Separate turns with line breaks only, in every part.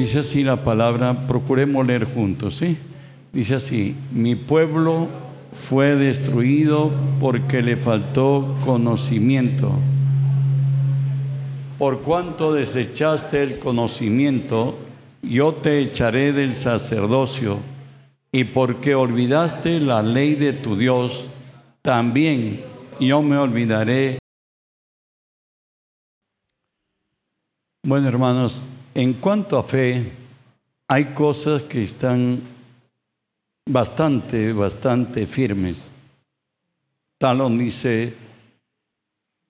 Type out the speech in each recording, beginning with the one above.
Dice así la palabra, procuremos leer juntos, ¿sí? Dice así, mi pueblo fue destruido porque le faltó conocimiento. Por cuanto desechaste el conocimiento, yo te echaré del sacerdocio, y porque olvidaste la ley de tu Dios, también yo me olvidaré. Bueno, hermanos, en cuanto a fe, hay cosas que están bastante, bastante firmes. Talón dice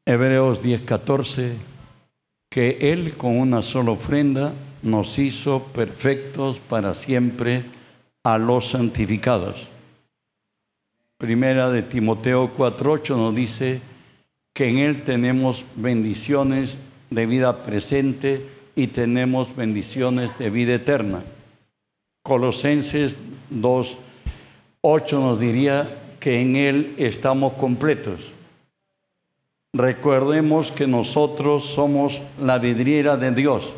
Hebreos 10:14 que Él con una sola ofrenda nos hizo perfectos para siempre a los santificados. Primera de Timoteo 4:8 nos dice que en Él tenemos bendiciones de vida presente y tenemos bendiciones de vida eterna. Colosenses 2:8 nos diría que en Él estamos completos. Recordemos que nosotros somos la vidriera de Dios.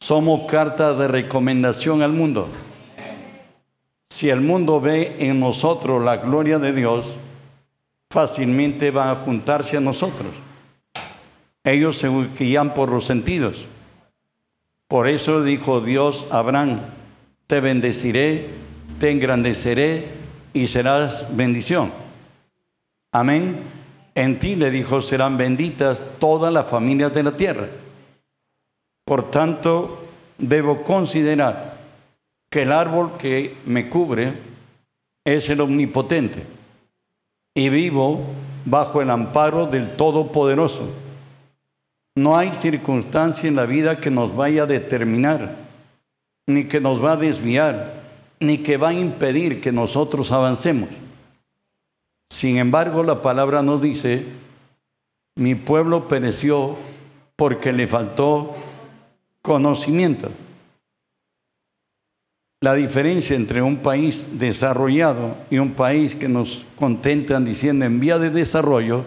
Somos carta de recomendación al mundo. Si el mundo ve en nosotros la gloria de Dios, fácilmente van a juntarse a nosotros. Ellos se guían por los sentidos. Por eso dijo Dios a Abraham, te bendeciré, te engrandeceré y serás bendición. Amén. En ti le dijo, serán benditas todas las familias de la tierra. Por tanto, debo considerar que el árbol que me cubre es el omnipotente y vivo bajo el amparo del Todopoderoso. No hay circunstancia en la vida que nos vaya a determinar, ni que nos va a desviar, ni que va a impedir que nosotros avancemos. Sin embargo, la palabra nos dice, mi pueblo pereció porque le faltó conocimiento. La diferencia entre un país desarrollado y un país que nos contentan diciendo en vía de desarrollo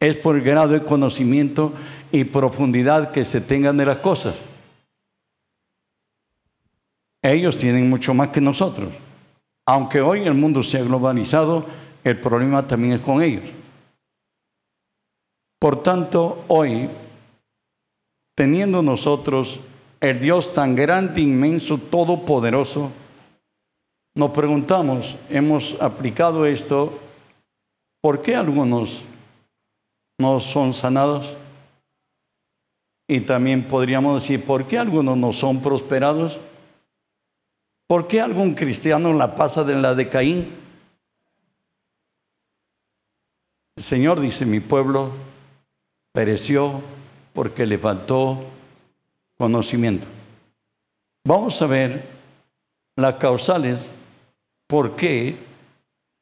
es por el grado de conocimiento y profundidad que se tengan de las cosas. Ellos tienen mucho más que nosotros. Aunque hoy el mundo se ha globalizado, el problema también es con ellos. Por tanto, hoy, teniendo nosotros el Dios tan grande, inmenso, todopoderoso, nos preguntamos, hemos aplicado esto, ¿por qué algunos no son sanados? Y también podríamos decir, ¿por qué algunos no son prosperados? ¿Por qué algún cristiano la pasa de la de Caín? El Señor dice, mi pueblo pereció porque le faltó conocimiento. Vamos a ver las causales por qué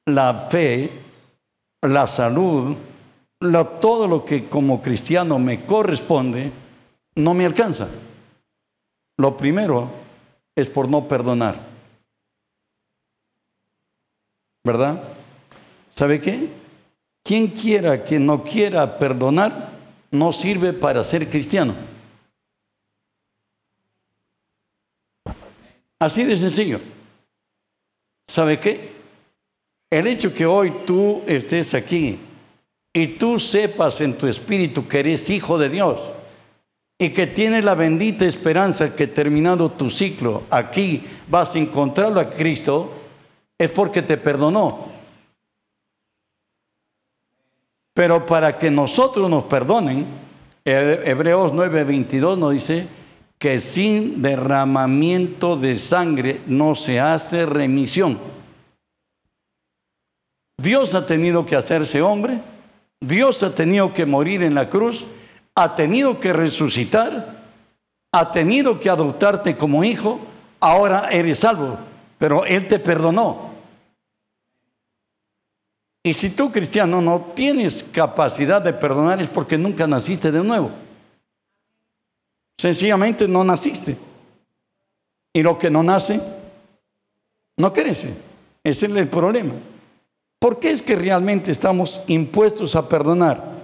la fe, la salud, todo lo que como cristiano me corresponde, no me alcanza. Lo primero es por no perdonar. ¿Verdad? ¿Sabe qué? Quien quiera que no quiera perdonar, no sirve para ser cristiano. Así de sencillo. ¿Sabe qué? El hecho que hoy tú estés aquí y tú sepas en tu espíritu que eres hijo de Dios y que tienes la bendita esperanza que terminado tu ciclo aquí vas a encontrarlo a Cristo, es porque te perdonó. Pero para que nosotros nos perdonen, Hebreos 9:22 nos dice, que sin derramamiento de sangre no se hace remisión. Dios ha tenido que hacerse hombre, Dios ha tenido que morir en la cruz, ha tenido que resucitar, ha tenido que adoptarte como hijo, ahora eres salvo, pero Él te perdonó. Y si tú cristiano no tienes capacidad de perdonar es porque nunca naciste de nuevo. Sencillamente no naciste. Y lo que no nace, no crece. Ese es el problema. ¿Por qué es que realmente estamos impuestos a perdonar?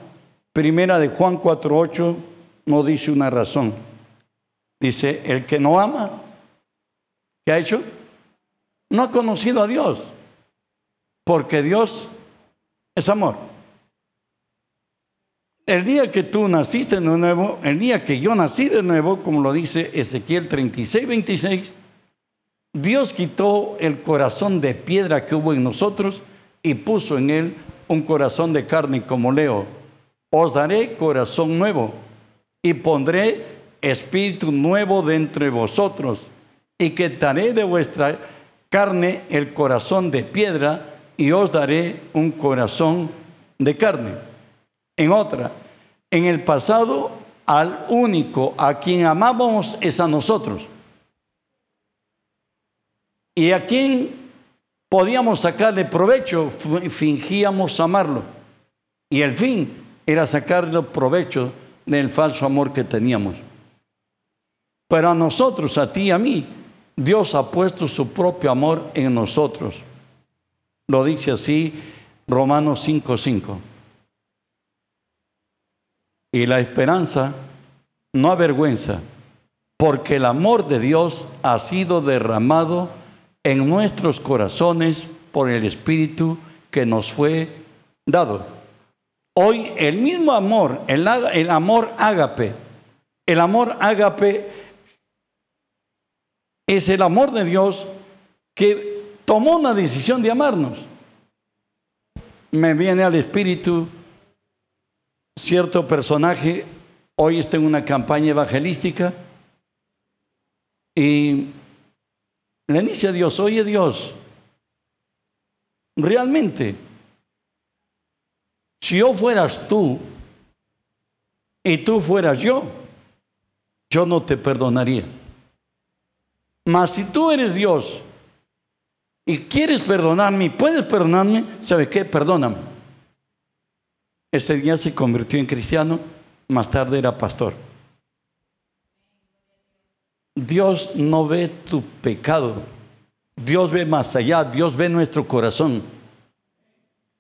Primera de Juan 4.8 no dice una razón. Dice, el que no ama, ¿qué ha hecho? No ha conocido a Dios, porque Dios es amor. El día que tú naciste de nuevo, el día que yo nací de nuevo, como lo dice Ezequiel 36, 26, Dios quitó el corazón de piedra que hubo en nosotros y puso en él un corazón de carne como leo. Os daré corazón nuevo y pondré espíritu nuevo de vosotros y quitaré de vuestra carne el corazón de piedra y os daré un corazón de carne. En otra, en el pasado al único a quien amábamos es a nosotros. Y a quien podíamos sacarle provecho, fingíamos amarlo. Y el fin era sacarle provecho del falso amor que teníamos. Pero a nosotros, a ti y a mí, Dios ha puesto su propio amor en nosotros. Lo dice así Romanos 5:5. Y la esperanza no avergüenza, porque el amor de Dios ha sido derramado en nuestros corazones por el Espíritu que nos fue dado. Hoy el mismo amor, el, el amor ágape, el amor ágape es el amor de Dios que tomó una decisión de amarnos. Me viene al espíritu cierto personaje, hoy está en una campaña evangelística y le dice a Dios, oye Dios, realmente, si yo fueras tú y tú fueras yo, yo no te perdonaría. Mas si tú eres Dios y quieres perdonarme y puedes perdonarme, ¿sabe qué? Perdóname. Ese día se convirtió en cristiano, más tarde era pastor. Dios no ve tu pecado. Dios ve más allá. Dios ve nuestro corazón.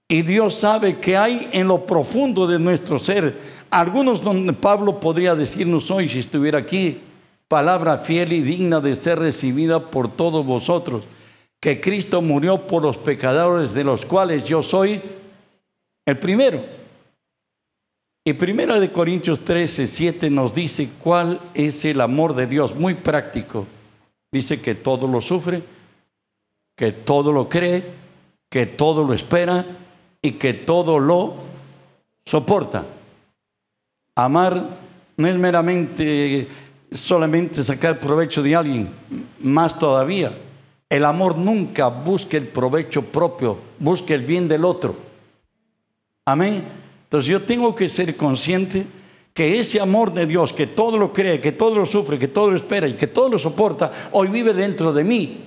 Y Dios sabe que hay en lo profundo de nuestro ser. Algunos donde Pablo podría decirnos hoy, si estuviera aquí, palabra fiel y digna de ser recibida por todos vosotros, que Cristo murió por los pecadores de los cuales yo soy el primero. Y primero de Corintios 13, 7 nos dice cuál es el amor de Dios, muy práctico. Dice que todo lo sufre, que todo lo cree, que todo lo espera y que todo lo soporta. Amar no es meramente solamente sacar provecho de alguien, más todavía. El amor nunca busca el provecho propio, busca el bien del otro. Amén. Entonces yo tengo que ser consciente que ese amor de Dios, que todo lo cree, que todo lo sufre, que todo lo espera y que todo lo soporta, hoy vive dentro de mí.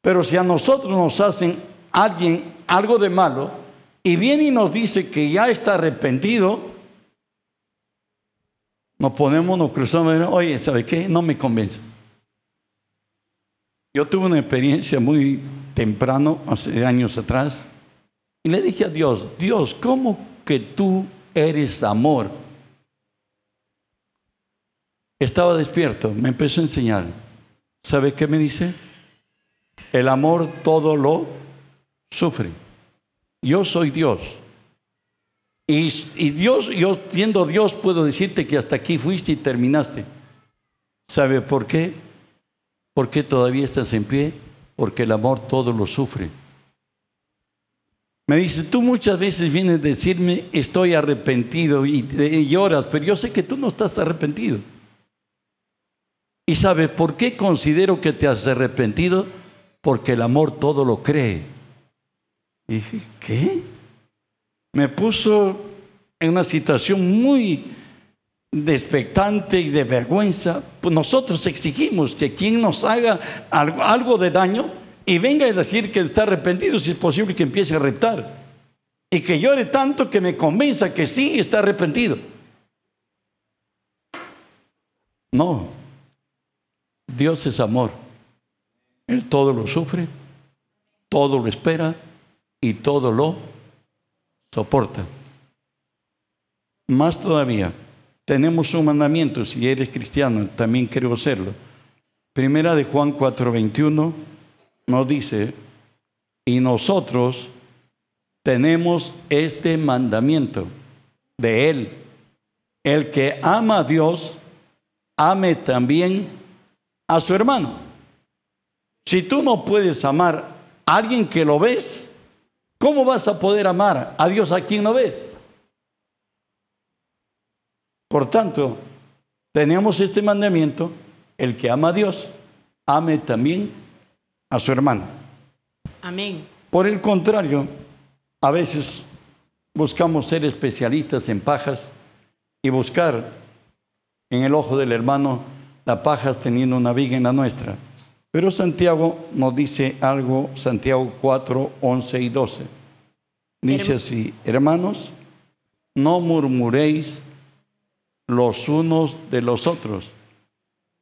Pero si a nosotros nos hacen alguien algo de malo y viene y nos dice que ya está arrepentido, nos ponemos, nos cruzamos, oye, ¿sabe qué? No me convence. Yo tuve una experiencia muy temprano, hace años atrás, y le dije a Dios, Dios, ¿cómo que tú eres amor? Estaba despierto, me empezó a enseñar. ¿Sabe qué me dice? El amor todo lo sufre. Yo soy Dios. Y, y, Dios, yo siendo Dios, puedo decirte que hasta aquí fuiste y terminaste. ¿Sabe por qué? Porque todavía estás en pie? Porque el amor todo lo sufre. Me dice, tú muchas veces vienes a decirme, estoy arrepentido y, lloras, pero yo sé que tú no estás arrepentido. ¿Y sabes por qué considero que te has arrepentido? Porque el amor todo lo cree. Y dije, ¿qué? Me puso en una situación muy despectante y de vergüenza. Pues nosotros exigimos que quien nos haga algo de daño, y venga a decir que está arrepentido, si es posible que empiece a reptar. Y que llore tanto que me convenza que sí está arrepentido. No. Dios es amor. Él todo lo sufre, todo lo espera y todo lo soporta. Más todavía, tenemos un mandamiento, si eres cristiano, también creo serlo. Primera de Juan 4:21 nos dice, y nosotros tenemos este mandamiento de Él. El que ama a Dios, ame también a su hermano. Si tú no puedes amar a alguien que lo ves, ¿cómo vas a poder amar a Dios a quien no ves? Por tanto, tenemos este mandamiento, el que ama a Dios, ame también a su hermano.
Amén.
Por el contrario, a veces buscamos ser especialistas en pajas y buscar en el ojo del hermano la pajas teniendo una viga en la nuestra. Pero Santiago nos dice algo, Santiago 4, 11 y 12. Dice así, hermanos, no murmuréis los unos de los otros.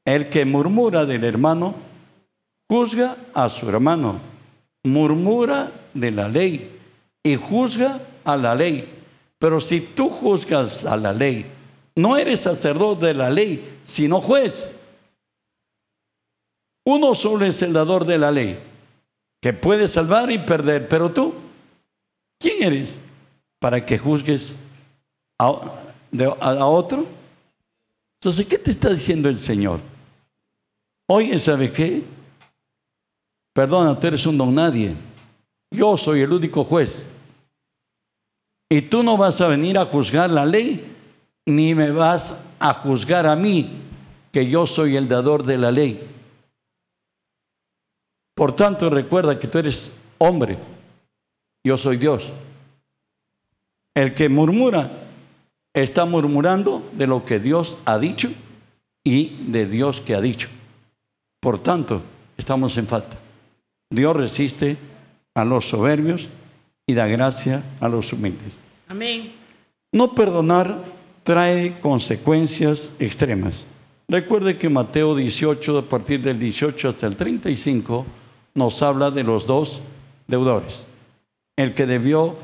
El que murmura del hermano, juzga a su hermano, murmura de la ley y juzga a la ley. Pero si tú juzgas a la ley, no eres sacerdote de la ley, sino juez. Uno solo es el dador de la ley, que puede salvar y perder. Pero tú, ¿quién eres para que juzgues a, otro? Entonces, ¿qué te está diciendo el Señor? Oye, ¿sabe qué? Perdona, tú eres un don nadie. Yo soy el único juez. Y tú no vas a venir a juzgar la ley, ni me vas a juzgar a mí, que yo soy el dador de la ley. Por tanto, recuerda que tú eres hombre, yo soy Dios. El que murmura está murmurando de lo que Dios ha dicho y de Dios que ha dicho. Por tanto, estamos en falta. Dios resiste a los soberbios y da gracia a los humildes.
Amén.
No perdonar trae consecuencias extremas. Recuerde que Mateo 18, a partir del 18 hasta el 35, nos habla de los dos deudores. El que debió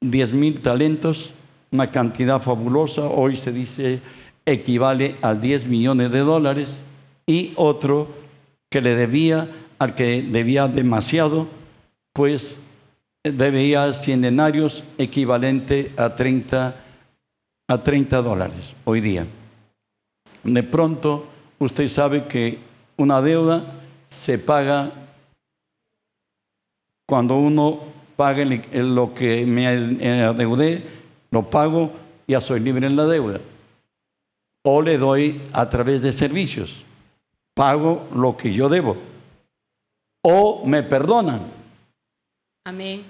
10 mil talentos, una cantidad fabulosa, hoy se dice equivale a 10 millones de dólares, y otro que le debía, al que debía demasiado, pues debía 100 denarios equivalente a 30, a 30 dólares hoy día. De pronto, usted sabe que una deuda se paga cuando uno paga lo que me adeudé, lo pago, ya soy libre en la deuda. O le doy a través de servicios, pago lo que yo debo. O me perdonan
Amén.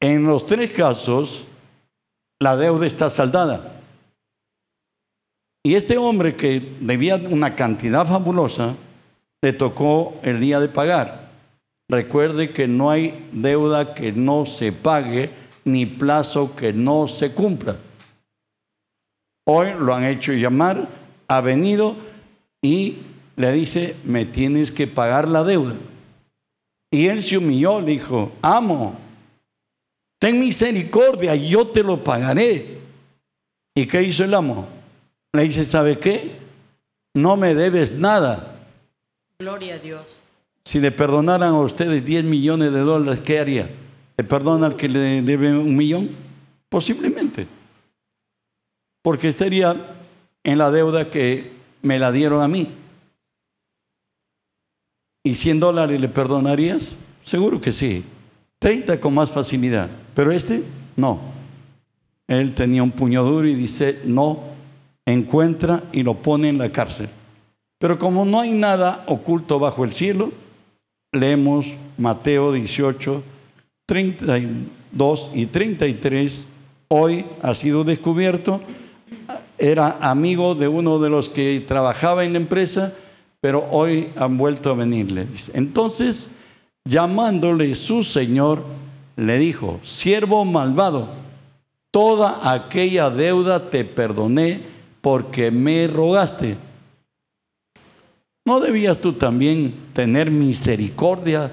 En los tres casos, la deuda está saldada. Y este hombre que debía una cantidad fabulosa, le tocó el día de pagar. Recuerde que no hay deuda que no se pague ni plazo que no se cumpla. Hoy lo han hecho llamar, ha venido y le dice, me tienes que pagar la deuda. Y él se humilló, le dijo, amo, ten misericordia, yo te lo pagaré. ¿Y qué hizo el amo? Le dice, ¿sabe qué? No me debes nada.
Gloria a Dios.
Si le perdonaran a ustedes 10 millones de dólares, ¿qué haría? ¿Le perdona al que le debe un millón? Posiblemente. Porque estaría en la deuda que me la dieron a mí. ¿Y 100 dólares le perdonarías? Seguro que sí. 30 con más facilidad. Pero este, no. Él tenía un puño duro y dice, no, encuentra y lo pone en la cárcel. Pero como no hay nada oculto bajo el cielo, leemos Mateo 18, 32 y 33. Hoy ha sido descubierto, era amigo de uno de los que trabajaba en la empresa, pero hoy han vuelto a venirle. Entonces, llamándole su señor, le dijo, siervo malvado, toda aquella deuda te perdoné porque me rogaste. ¿No debías tú también tener misericordia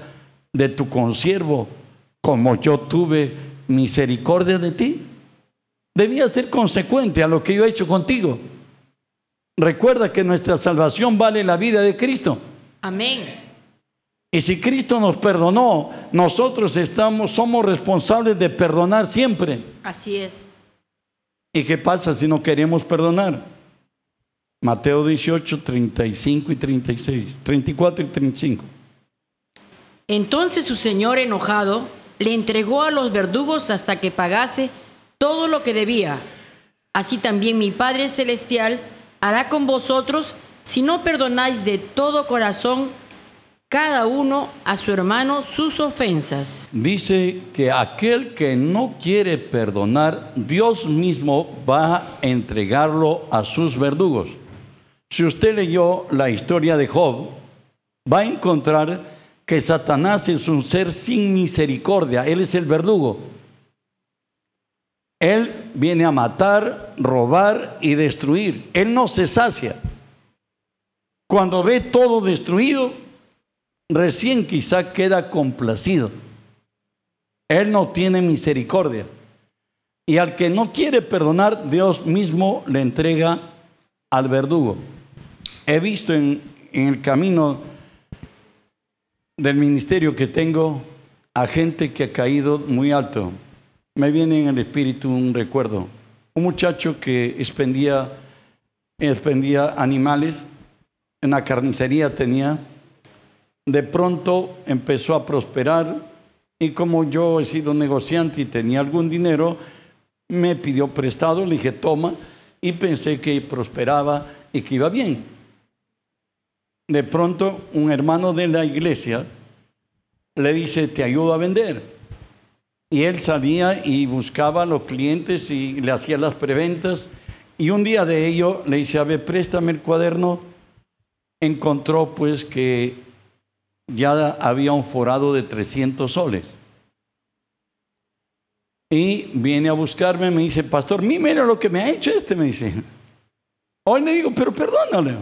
de tu consiervo como yo tuve misericordia de ti? Debías ser consecuente a lo que yo he hecho contigo. Recuerda que nuestra salvación vale la vida de Cristo.
Amén.
Y si Cristo nos perdonó, nosotros estamos, somos responsables de perdonar siempre.
Así es.
¿Y qué pasa si no queremos perdonar? Mateo 18, 35 y 36, 34 y 35.
Entonces su señor enojado le entregó a los verdugos hasta que pagase todo lo que debía. Así también mi Padre Celestial hará con vosotros si no perdonáis de todo corazón cada uno a su hermano sus ofensas.
Dice que aquel que no quiere perdonar, Dios mismo va a entregarlo a sus verdugos. Si usted leyó la historia de Job, va a encontrar que Satanás es un ser sin misericordia, él es el verdugo. Él viene a matar, robar y destruir. Él no se sacia. Cuando ve todo destruido, recién quizá queda complacido. Él no tiene misericordia. Y al que no quiere perdonar, Dios mismo le entrega al verdugo. He visto en, en el camino del ministerio que tengo a gente que ha caído muy alto. Me viene en el espíritu un recuerdo. Un muchacho que expendía, expendía animales, en la carnicería tenía, de pronto empezó a prosperar y como yo he sido negociante y tenía algún dinero, me pidió prestado, le dije toma y pensé que prosperaba y que iba bien. De pronto un hermano de la iglesia le dice, te ayudo a vender. Y él salía y buscaba a los clientes y le hacía las preventas. Y un día de ello le dice, a ver, préstame el cuaderno. Encontró pues que ya había un forado de 300 soles. Y viene a buscarme, me dice, pastor, mira lo que me ha hecho este, me dice. Hoy le digo, pero perdónale.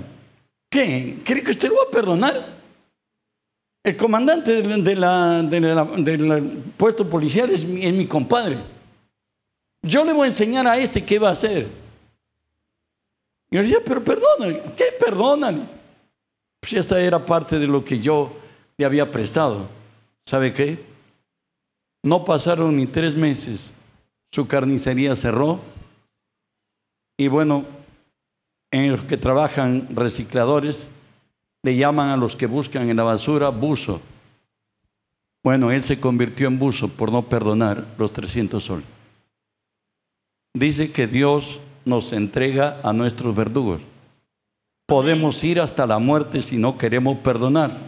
¿Qué? ¿Cree que usted lo va a perdonar? El comandante del puesto policial es mi, compadre. Yo le voy a enseñar a este qué va a hacer. Y yo le decía, pero perdónale. ¿Qué perdónale? Pues esta era parte de lo que yo le había prestado. ¿Sabe qué? No pasaron ni tres meses. Su carnicería cerró. Y bueno, en los que trabajan recicladores, le llaman a los que buscan en la basura buzo. Bueno, él se convirtió en buzo por no perdonar los 300 soles. Dice que Dios nos entrega a nuestros verdugos. Podemos ir hasta la muerte si no queremos perdonar.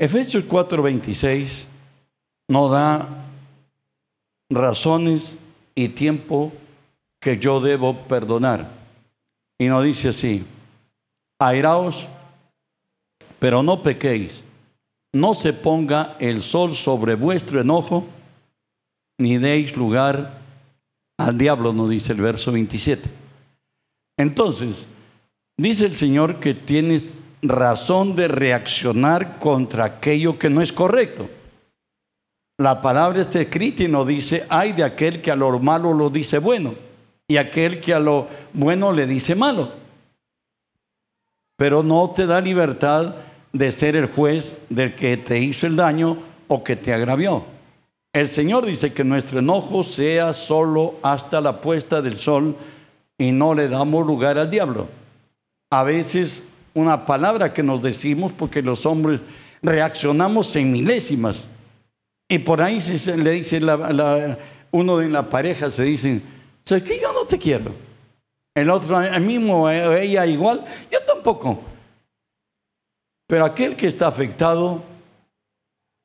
Efesios 4:26 nos da razones y tiempo que yo debo perdonar. Y nos dice así, airaos, pero no pequéis, no se ponga el sol sobre vuestro enojo, ni deis lugar al diablo, nos dice el verso 27. Entonces, dice el Señor que tienes razón de reaccionar contra aquello que no es correcto. La palabra está escrita y nos dice, hay de aquel que a lo malo lo dice bueno y aquel que a lo bueno le dice malo. Pero no te da libertad de ser el juez del que te hizo el daño o que te agravió. El Señor dice que nuestro enojo sea solo hasta la puesta del sol y no le damos lugar al diablo. A veces una palabra que nos decimos porque los hombres reaccionamos en milésimas. Y por ahí le dice uno de la pareja, se dice, ¿sabes que Yo no te quiero. El otro, el mismo, ella igual, yo tampoco. Pero aquel que está afectado,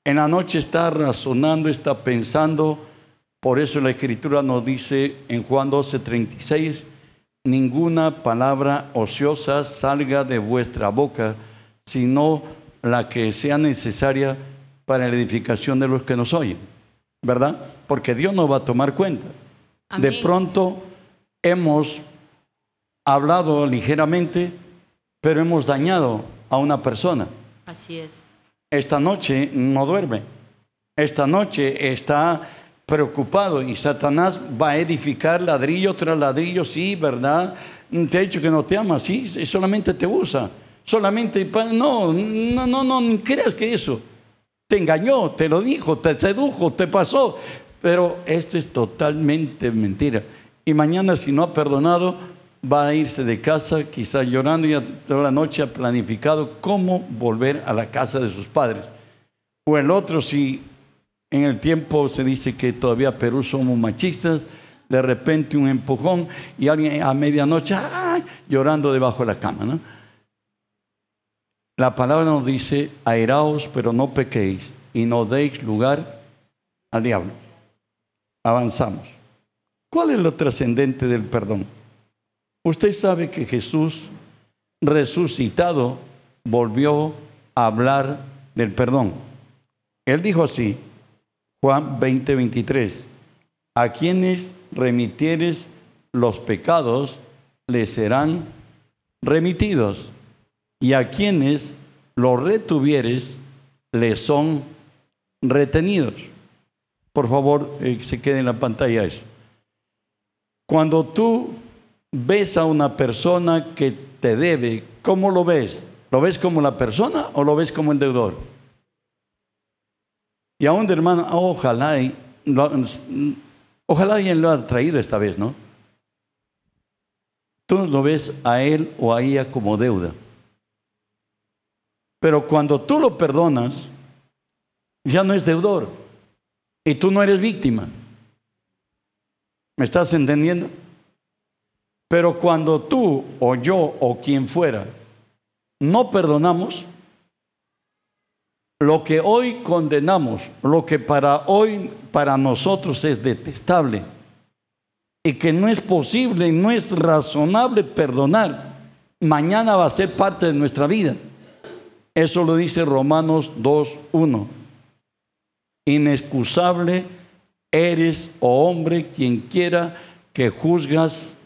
en la noche está razonando, está pensando. Por eso la escritura nos dice en Juan 12, 36, ninguna palabra ociosa salga de vuestra boca, sino la que sea necesaria para la edificación de los que nos oyen. ¿Verdad? Porque Dios nos va a tomar cuenta. De pronto hemos hablado ligeramente, pero hemos dañado a una persona.
Así es.
Esta noche no duerme. Esta noche está preocupado y Satanás va a edificar ladrillo tras ladrillo, sí, ¿verdad? Te ha dicho que no te ama, sí, solamente te usa. Solamente, no, no, no, no, ni creas que eso. Te engañó, te lo dijo, te sedujo, te pasó. Pero esto es totalmente mentira. Y mañana si no ha perdonado, va a irse de casa, quizás llorando y toda la noche ha planificado cómo volver a la casa de sus padres. O el otro, si en el tiempo se dice que todavía Perú somos machistas, de repente un empujón y alguien a medianoche llorando debajo de la cama. ¿no? La palabra nos dice, airaos, pero no pequéis y no deis lugar al diablo. Avanzamos. ¿Cuál es lo trascendente del perdón? Usted sabe que Jesús resucitado volvió a hablar del perdón. Él dijo así, Juan 20, 23, a quienes remitieres los pecados, les serán remitidos, y a quienes los retuvieres, les son retenidos. Por favor, eh, se quede en la pantalla eso. Cuando tú ves a una persona que te debe, ¿cómo lo ves? ¿Lo ves como la persona o lo ves como el deudor? Y aún, hermano, ojalá, ojalá alguien lo ha traído esta vez, ¿no? Tú lo ves a él o a ella como deuda. Pero cuando tú lo perdonas, ya no es deudor. Y tú no eres víctima. ¿Me estás entendiendo? Pero cuando tú o yo o quien fuera no perdonamos, lo que hoy condenamos, lo que para hoy, para nosotros es detestable y que no es posible, no es razonable perdonar, mañana va a ser parte de nuestra vida. Eso lo dice Romanos 2.1. Inexcusable eres, oh hombre, quien quiera que juzgas,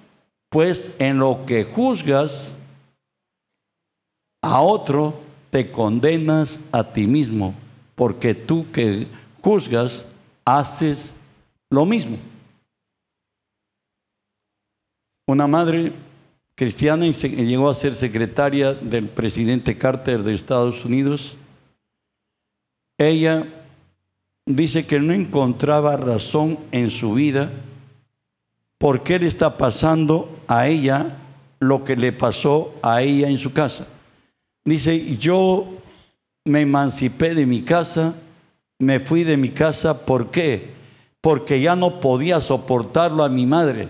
pues en lo que juzgas a otro, te condenas a ti mismo, porque tú que juzgas, haces lo mismo. Una madre cristiana llegó a ser secretaria del presidente Carter de Estados Unidos. Ella dice que no encontraba razón en su vida por qué le está pasando a ella lo que le pasó a ella en su casa. Dice, yo me emancipé de mi casa, me fui de mi casa, ¿por qué? Porque ya no podía soportarlo a mi madre.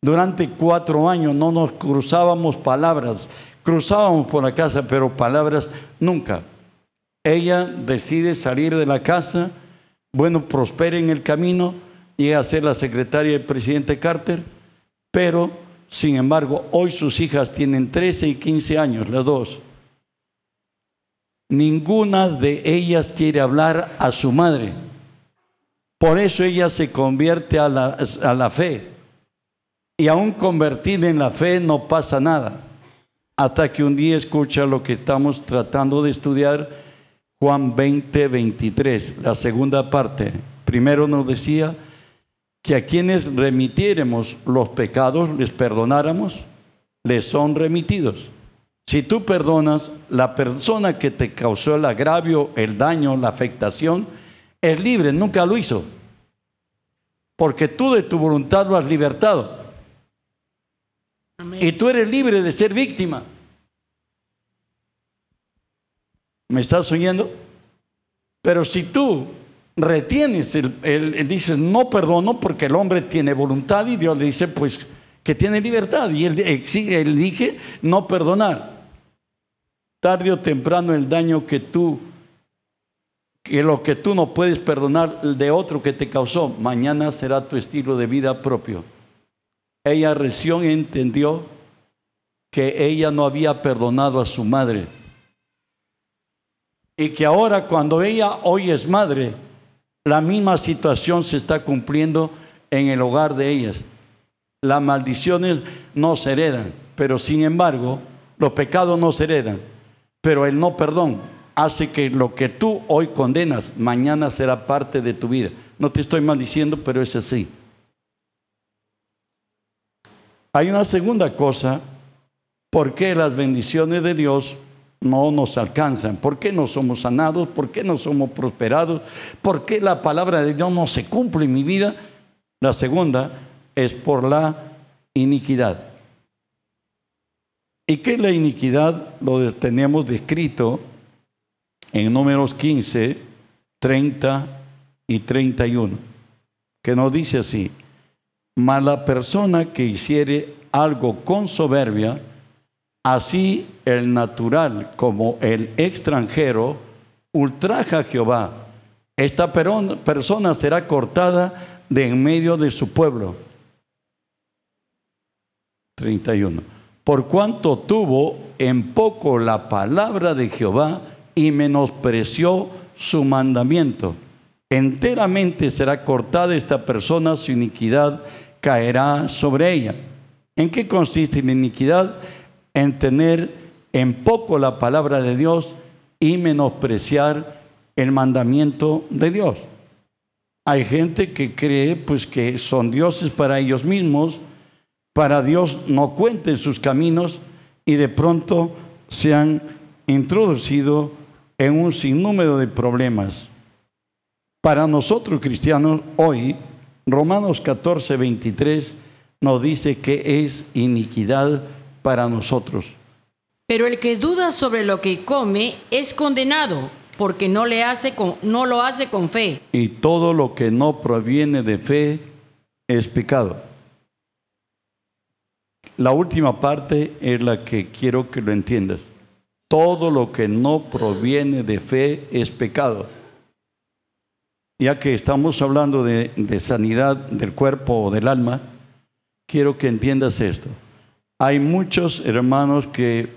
Durante cuatro años no nos cruzábamos palabras, cruzábamos por la casa, pero palabras nunca. Ella decide salir de la casa, bueno, prospera en el camino, llega a ser la secretaria del presidente Carter, pero sin embargo, hoy sus hijas tienen 13 y 15 años, las dos ninguna de ellas quiere hablar a su madre. Por eso ella se convierte a la, a la fe. Y aún convertida en la fe no pasa nada. Hasta que un día escucha lo que estamos tratando de estudiar, Juan 20, 23, la segunda parte. Primero nos decía que a quienes remitiéramos los pecados, les perdonáramos, les son remitidos. Si tú perdonas, la persona que te causó el agravio, el daño, la afectación, es libre, nunca lo hizo. Porque tú de tu voluntad lo has libertado. Y tú eres libre de ser víctima. ¿Me estás oyendo? Pero si tú retienes, el, dices, no perdono porque el hombre tiene voluntad y Dios le dice, pues que tiene libertad y él, exige, elige no perdonar. Tarde o temprano el daño que tú, que lo que tú no puedes perdonar de otro que te causó, mañana será tu estilo de vida propio. Ella recién entendió que ella no había perdonado a su madre. Y que ahora cuando ella hoy es madre, la misma situación se está cumpliendo en el hogar de ellas. Las maldiciones no se heredan, pero sin embargo, los pecados no se heredan, pero el no perdón hace que lo que tú hoy condenas, mañana será parte de tu vida. No te estoy maldiciendo, pero es así. Hay una segunda cosa, ¿por qué las bendiciones de Dios no nos alcanzan? ¿Por qué no somos sanados? ¿Por qué no somos prosperados? ¿Por qué la palabra de Dios no se cumple en mi vida? La segunda es por la iniquidad. ¿Y qué es la iniquidad? Lo tenemos descrito en números 15, 30 y 31, que nos dice así, mas la persona que hiciere algo con soberbia, así el natural como el extranjero, ultraja a Jehová. Esta persona será cortada de en medio de su pueblo. 31. Por cuanto tuvo en poco la palabra de Jehová y menospreció su mandamiento. Enteramente será cortada esta persona, su iniquidad caerá sobre ella. ¿En qué consiste la iniquidad? En tener en poco la palabra de Dios y menospreciar el mandamiento de Dios. Hay gente que cree pues que son dioses para ellos mismos, para Dios no cuenten sus caminos y de pronto se han introducido en un sinnúmero de problemas. Para nosotros cristianos hoy, Romanos 14, 23 nos dice que es iniquidad para nosotros.
Pero el que duda sobre lo que come es condenado, porque no, le hace con, no lo hace con fe.
Y todo lo que no proviene de fe es pecado. La última parte es la que quiero que lo entiendas. Todo lo que no proviene de fe es pecado. Ya que estamos hablando de, sanidad del cuerpo o del alma, quiero que entiendas esto. Hay muchos hermanos que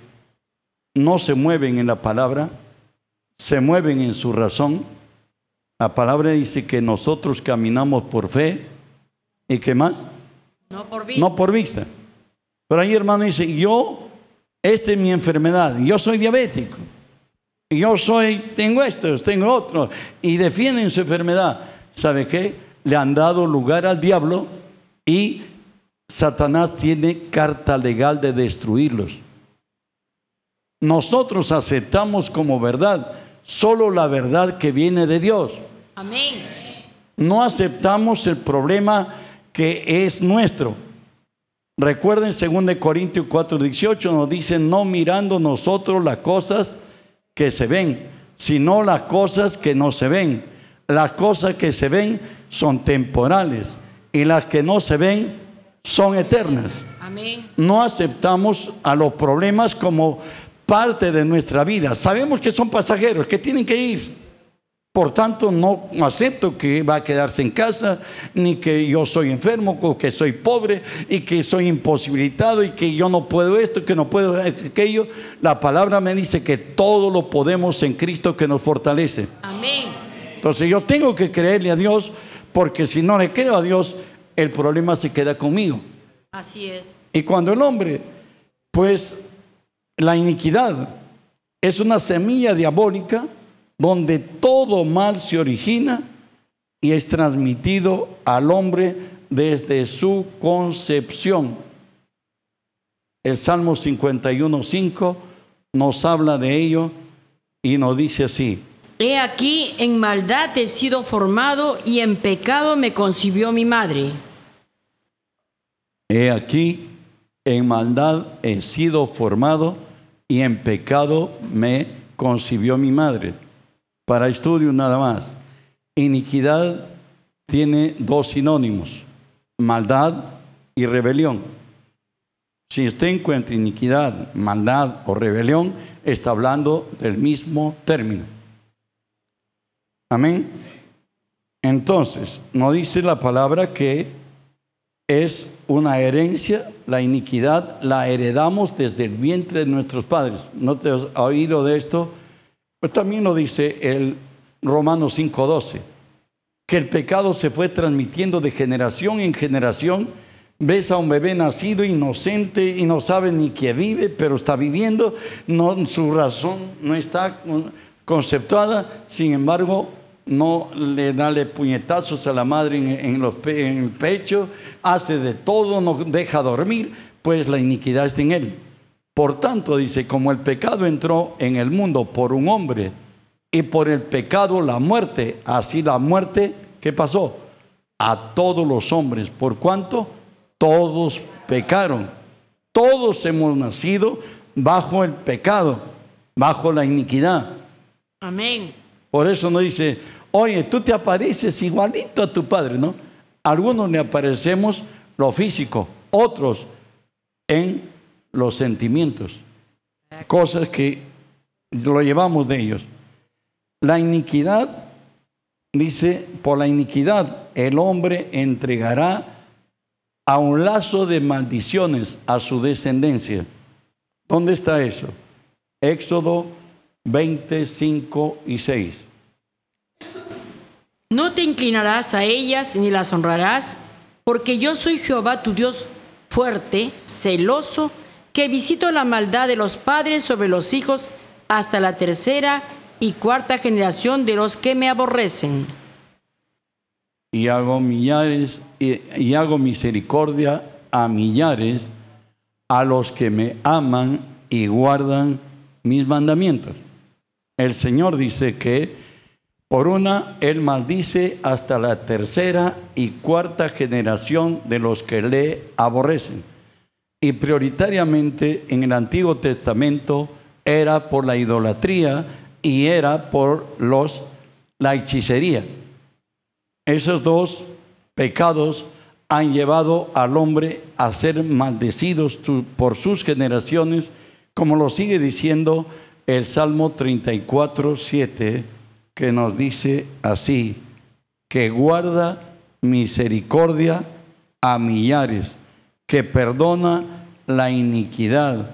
no se mueven en la palabra, se mueven en su razón. La palabra dice que nosotros caminamos por fe y qué más?
No por vista.
No por vista. Pero ahí hermano dice, yo esta es mi enfermedad, yo soy diabético, yo soy, tengo esto, tengo otro, y defienden su enfermedad. ¿Sabe qué? Le han dado lugar al diablo y Satanás tiene carta legal de destruirlos. Nosotros aceptamos como verdad solo la verdad que viene de Dios.
Amén.
No aceptamos el problema que es nuestro. Recuerden 2 Corintios 4, 18 nos dice, no mirando nosotros las cosas que se ven, sino las cosas que no se ven. Las cosas que se ven son temporales y las que no se ven son eternas.
Amén.
No aceptamos a los problemas como parte de nuestra vida. Sabemos que son pasajeros, que tienen que irse. Por tanto, no acepto que va a quedarse en casa, ni que yo soy enfermo, o que soy pobre, y que soy imposibilitado, y que yo no puedo esto, que no puedo aquello. La palabra me dice que todo lo podemos en Cristo que nos fortalece.
Amén.
Entonces yo tengo que creerle a Dios, porque si no le creo a Dios, el problema se queda conmigo.
Así es.
Y cuando el hombre, pues la iniquidad es una semilla diabólica, donde todo mal se origina y es transmitido al hombre desde su concepción. El Salmo 51.5 nos habla de ello y nos dice así.
He aquí, en maldad he sido formado y en pecado me concibió mi madre.
He aquí, en maldad he sido formado y en pecado me concibió mi madre para estudio nada más. Iniquidad tiene dos sinónimos, maldad y rebelión. Si usted encuentra iniquidad, maldad o rebelión, está hablando del mismo término. Amén. Entonces, no dice la palabra que es una herencia, la iniquidad la heredamos desde el vientre de nuestros padres. ¿No te has oído de esto? Pues también lo dice el Romanos 5:12, que el pecado se fue transmitiendo de generación en generación. Ves a un bebé nacido inocente y no sabe ni que vive, pero está viviendo, no, su razón no está conceptuada, sin embargo, no le da puñetazos a la madre en, el pecho, hace de todo, no deja dormir, pues la iniquidad está en él. Por tanto, dice, como el pecado entró en el mundo por un hombre y por el pecado la muerte, así la muerte, ¿qué pasó? A todos los hombres. ¿Por cuánto? Todos pecaron. Todos hemos nacido bajo el pecado, bajo la iniquidad.
Amén.
Por eso no dice, oye, tú te apareces igualito a tu padre, ¿no? Algunos le aparecemos lo físico, otros en los sentimientos, cosas que lo llevamos de ellos. La iniquidad, dice, por la iniquidad el hombre entregará a un lazo de maldiciones a su descendencia. ¿Dónde está eso? Éxodo 25 y 6.
No te inclinarás a ellas ni las honrarás, porque yo soy Jehová tu Dios fuerte, celoso, que visito la maldad de los padres sobre los hijos hasta la tercera y cuarta generación de los que me aborrecen.
y hago millares y, y hago misericordia a millares a los que me aman y guardan mis mandamientos. El Señor dice que por una él maldice hasta la tercera y cuarta generación de los que le aborrecen. Y prioritariamente en el Antiguo Testamento era por la idolatría y era por los la hechicería. Esos dos pecados han llevado al hombre a ser maldecidos por sus generaciones, como lo sigue diciendo el Salmo 34, 7, que nos dice así, que guarda misericordia a millares, que perdona la iniquidad.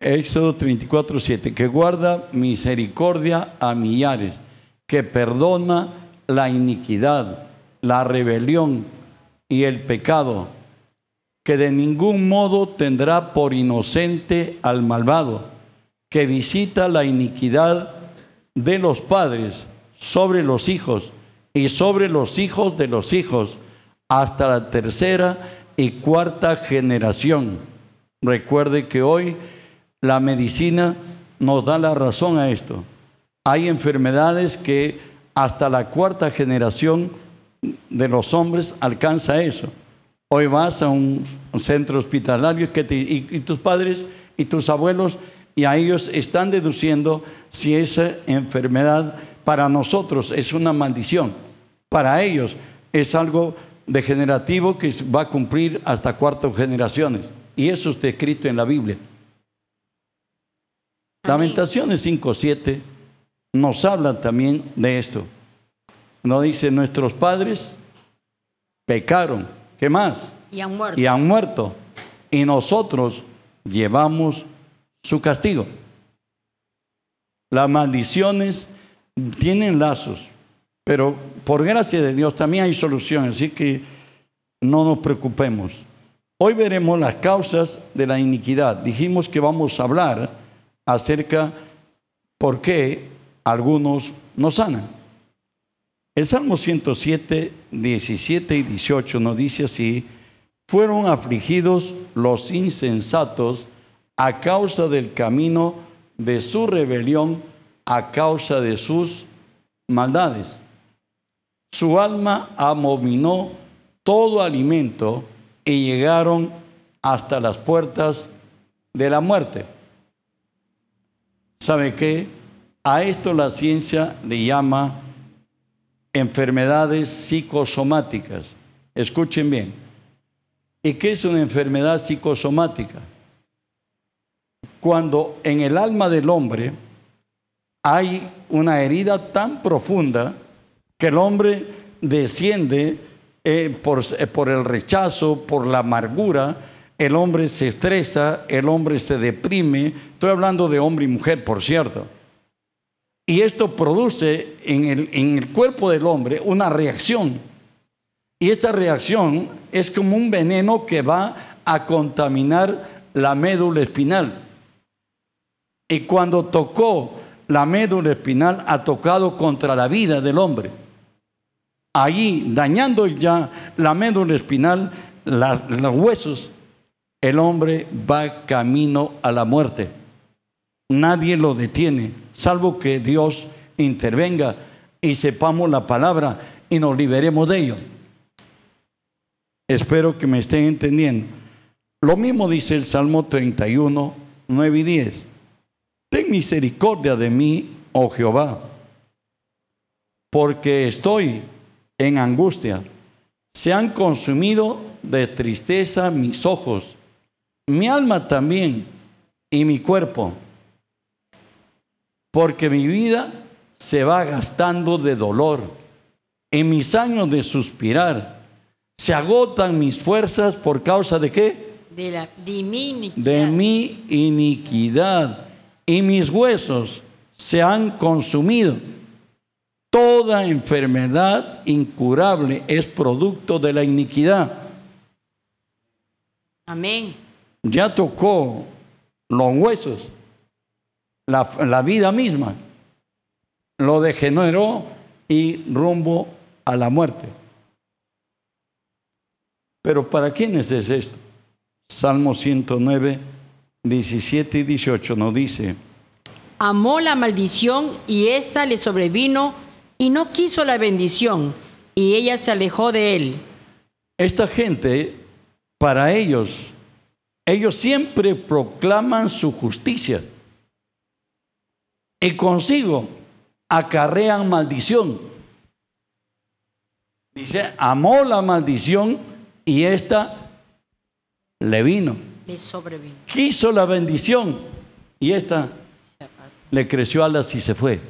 Éxodo 34, 7, que guarda misericordia a millares, que perdona la iniquidad, la rebelión y el pecado, que de ningún modo tendrá por inocente al malvado, que visita la iniquidad de los padres sobre los hijos y sobre los hijos de los hijos hasta la tercera y cuarta generación. Recuerde que hoy la medicina nos da la razón a esto. Hay enfermedades que hasta la cuarta generación de los hombres alcanza eso. Hoy vas a un centro hospitalario y tus padres y tus abuelos y a ellos están deduciendo si esa enfermedad para nosotros es una maldición. Para ellos es algo degenerativo que va a cumplir hasta cuartas generaciones. Y eso está escrito en la Biblia. Lamentaciones 5.7 nos habla también de esto. No dice, nuestros padres pecaron. ¿Qué más?
Y han muerto.
Y han muerto. Y nosotros llevamos su castigo. Las maldiciones tienen lazos, pero por gracia de Dios también hay solución, así que no nos preocupemos. Hoy veremos las causas de la iniquidad. Dijimos que vamos a hablar acerca por qué algunos no sanan. El Salmo 107, 17 y 18 nos dice así, fueron afligidos los insensatos a causa del camino de su rebelión, a causa de sus maldades. Su alma abominó todo alimento y llegaron hasta las puertas de la muerte. ¿Sabe qué? A esto la ciencia le llama enfermedades psicosomáticas. Escuchen bien. ¿Y qué es una enfermedad psicosomática? Cuando en el alma del hombre hay una herida tan profunda que el hombre desciende eh, por, eh, por el rechazo, por la amargura, el hombre se estresa, el hombre se deprime. Estoy hablando de hombre y mujer, por cierto. Y esto produce en el cuerpo del hombre una reacción. Y esta reacción es como un veneno que va a contaminar la médula espinal. Y cuando tocó la médula espinal ha tocado contra la vida del hombre. Allí, dañando ya la médula espinal, los huesos, el hombre va camino a la muerte. Nadie lo detiene, salvo que Dios intervenga y sepamos la palabra y nos liberemos de ello. Espero que me estén entendiendo. Lo mismo dice el Salmo 31, 9 y 10. Ten misericordia de mí, oh Jehová, porque estoy en angustia. Se han consumido de tristeza mis ojos, mi alma también y mi cuerpo, porque mi vida se va gastando de dolor. En mis años de suspirar, se agotan mis fuerzas por causa de qué?
De, la, de mi iniquidad.
de mi iniquidad y mis huesos se han consumido. Toda enfermedad incurable es producto de la iniquidad.
Amén.
Ya tocó los huesos, la, la vida misma, lo degeneró y rumbo a la muerte. Pero ¿para quiénes es esto? Salmo 109, 17 y 18 nos dice,
Amó la maldición y ésta le sobrevino y no quiso la bendición y ella se alejó de él.
esta gente, para ellos, ellos siempre proclaman su justicia y consigo acarrean maldición. Dice, amó la maldición y esta le vino. Quiso la bendición y esta le creció alas y se fue.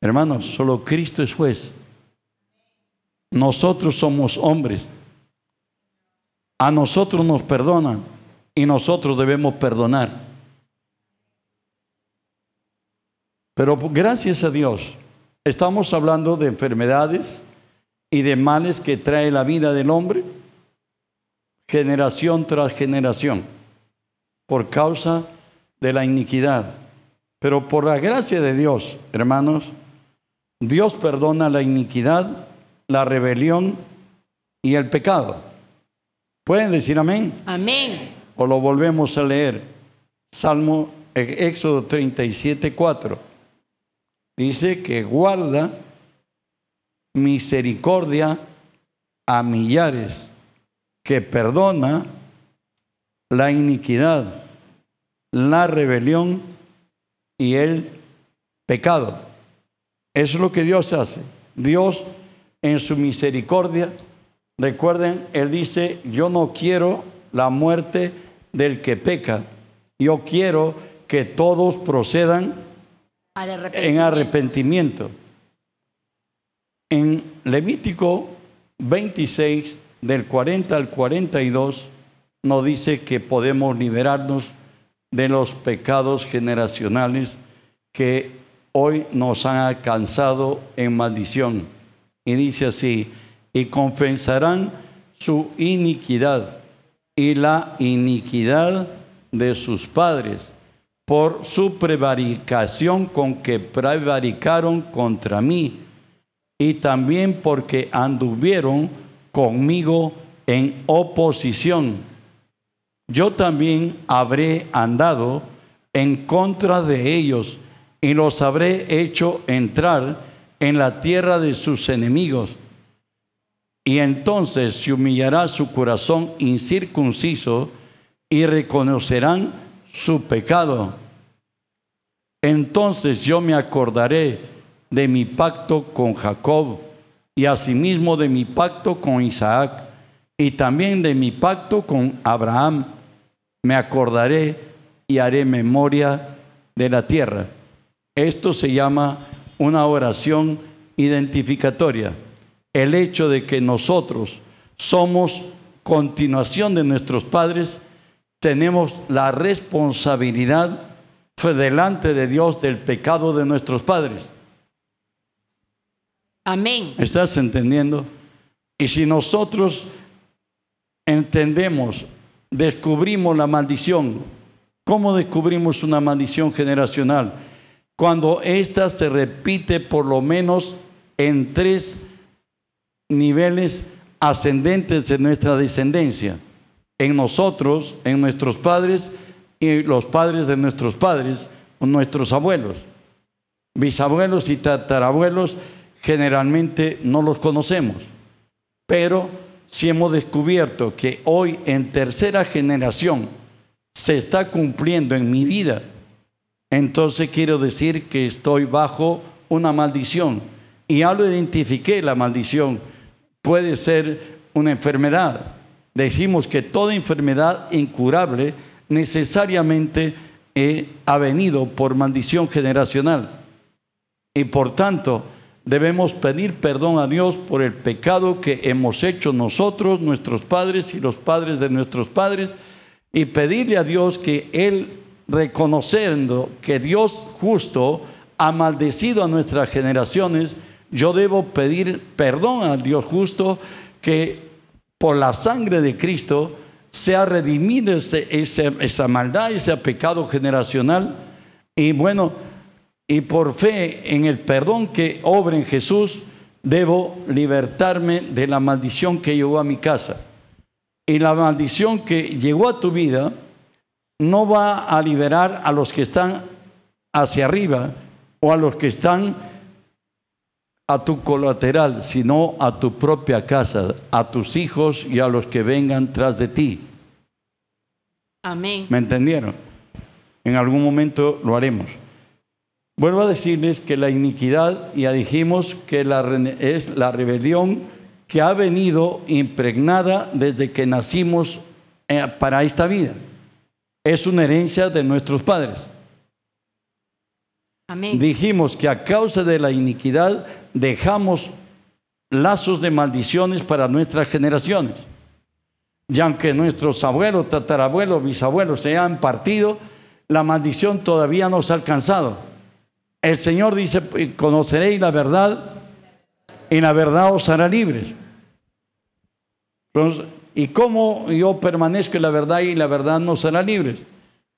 Hermanos, solo Cristo es juez. Nosotros somos hombres. A nosotros nos perdonan y nosotros debemos perdonar. Pero gracias a Dios, estamos hablando de enfermedades y de males que trae la vida del hombre generación tras generación por causa de la iniquidad. Pero por la gracia de Dios, hermanos, Dios perdona la iniquidad, la rebelión y el pecado. ¿Pueden decir amén?
Amén.
O lo volvemos a leer. Salmo eh, Éxodo 37, 4. Dice que guarda misericordia a millares, que perdona la iniquidad, la rebelión y el pecado. Eso es lo que Dios hace. Dios en su misericordia, recuerden, Él dice, yo no quiero la muerte del que peca, yo quiero que todos procedan
Al
en
arrepentimiento.
arrepentimiento. En Levítico 26, del 40 al 42, nos dice que podemos liberarnos de los pecados generacionales que hoy nos han alcanzado en maldición. Y dice así, y confesarán su iniquidad y la iniquidad de sus padres por su prevaricación con que prevaricaron contra mí y también porque anduvieron conmigo en oposición. Yo también habré andado en contra de ellos y los habré hecho entrar en la tierra de sus enemigos. Y entonces se humillará su corazón incircunciso y reconocerán su pecado. Entonces yo me acordaré de mi pacto con Jacob y asimismo de mi pacto con Isaac y también de mi pacto con Abraham. Me acordaré y haré memoria de la tierra. Esto se llama una oración identificatoria. El hecho de que nosotros somos continuación de nuestros padres, tenemos la responsabilidad delante de Dios del pecado de nuestros padres.
Amén.
¿Estás entendiendo? Y si nosotros entendemos, descubrimos la maldición ¿Cómo descubrimos una maldición generacional? Cuando ésta se repite por lo menos en tres niveles ascendentes de nuestra descendencia. En nosotros, en nuestros padres y los padres de nuestros padres, nuestros abuelos. Bisabuelos y tatarabuelos generalmente no los conocemos, pero si hemos descubierto que hoy en tercera generación se está cumpliendo en mi vida, entonces quiero decir que estoy bajo una maldición. Y ya lo identifiqué, la maldición puede ser una enfermedad. Decimos que toda enfermedad incurable necesariamente eh, ha venido por maldición generacional. Y por tanto, debemos pedir perdón a Dios por el pecado que hemos hecho nosotros, nuestros padres y los padres de nuestros padres, y pedirle a Dios que Él, reconociendo que Dios justo ha maldecido a nuestras generaciones, yo debo pedir perdón al Dios justo que por la sangre de Cristo sea redimido esa maldad, ese pecado generacional. Y bueno, y por fe en el perdón que obra en Jesús, debo libertarme de la maldición que llegó a mi casa. Y la maldición que llegó a tu vida no va a liberar a los que están hacia arriba o a los que están a tu colateral, sino a tu propia casa, a tus hijos y a los que vengan tras de ti.
Amén.
¿Me entendieron? En algún momento lo haremos. Vuelvo a decirles que la iniquidad, ya dijimos que la, es la rebelión que ha venido impregnada desde que nacimos eh, para esta vida. Es una herencia de nuestros padres.
Amén.
Dijimos que a causa de la iniquidad dejamos lazos de maldiciones para nuestras generaciones. Y aunque nuestros abuelos, tatarabuelos, bisabuelos se han partido, la maldición todavía nos ha alcanzado. El Señor dice, conoceréis la verdad y la verdad os hará libres. ¿Y cómo yo permanezco en la verdad y la verdad nos hará libres?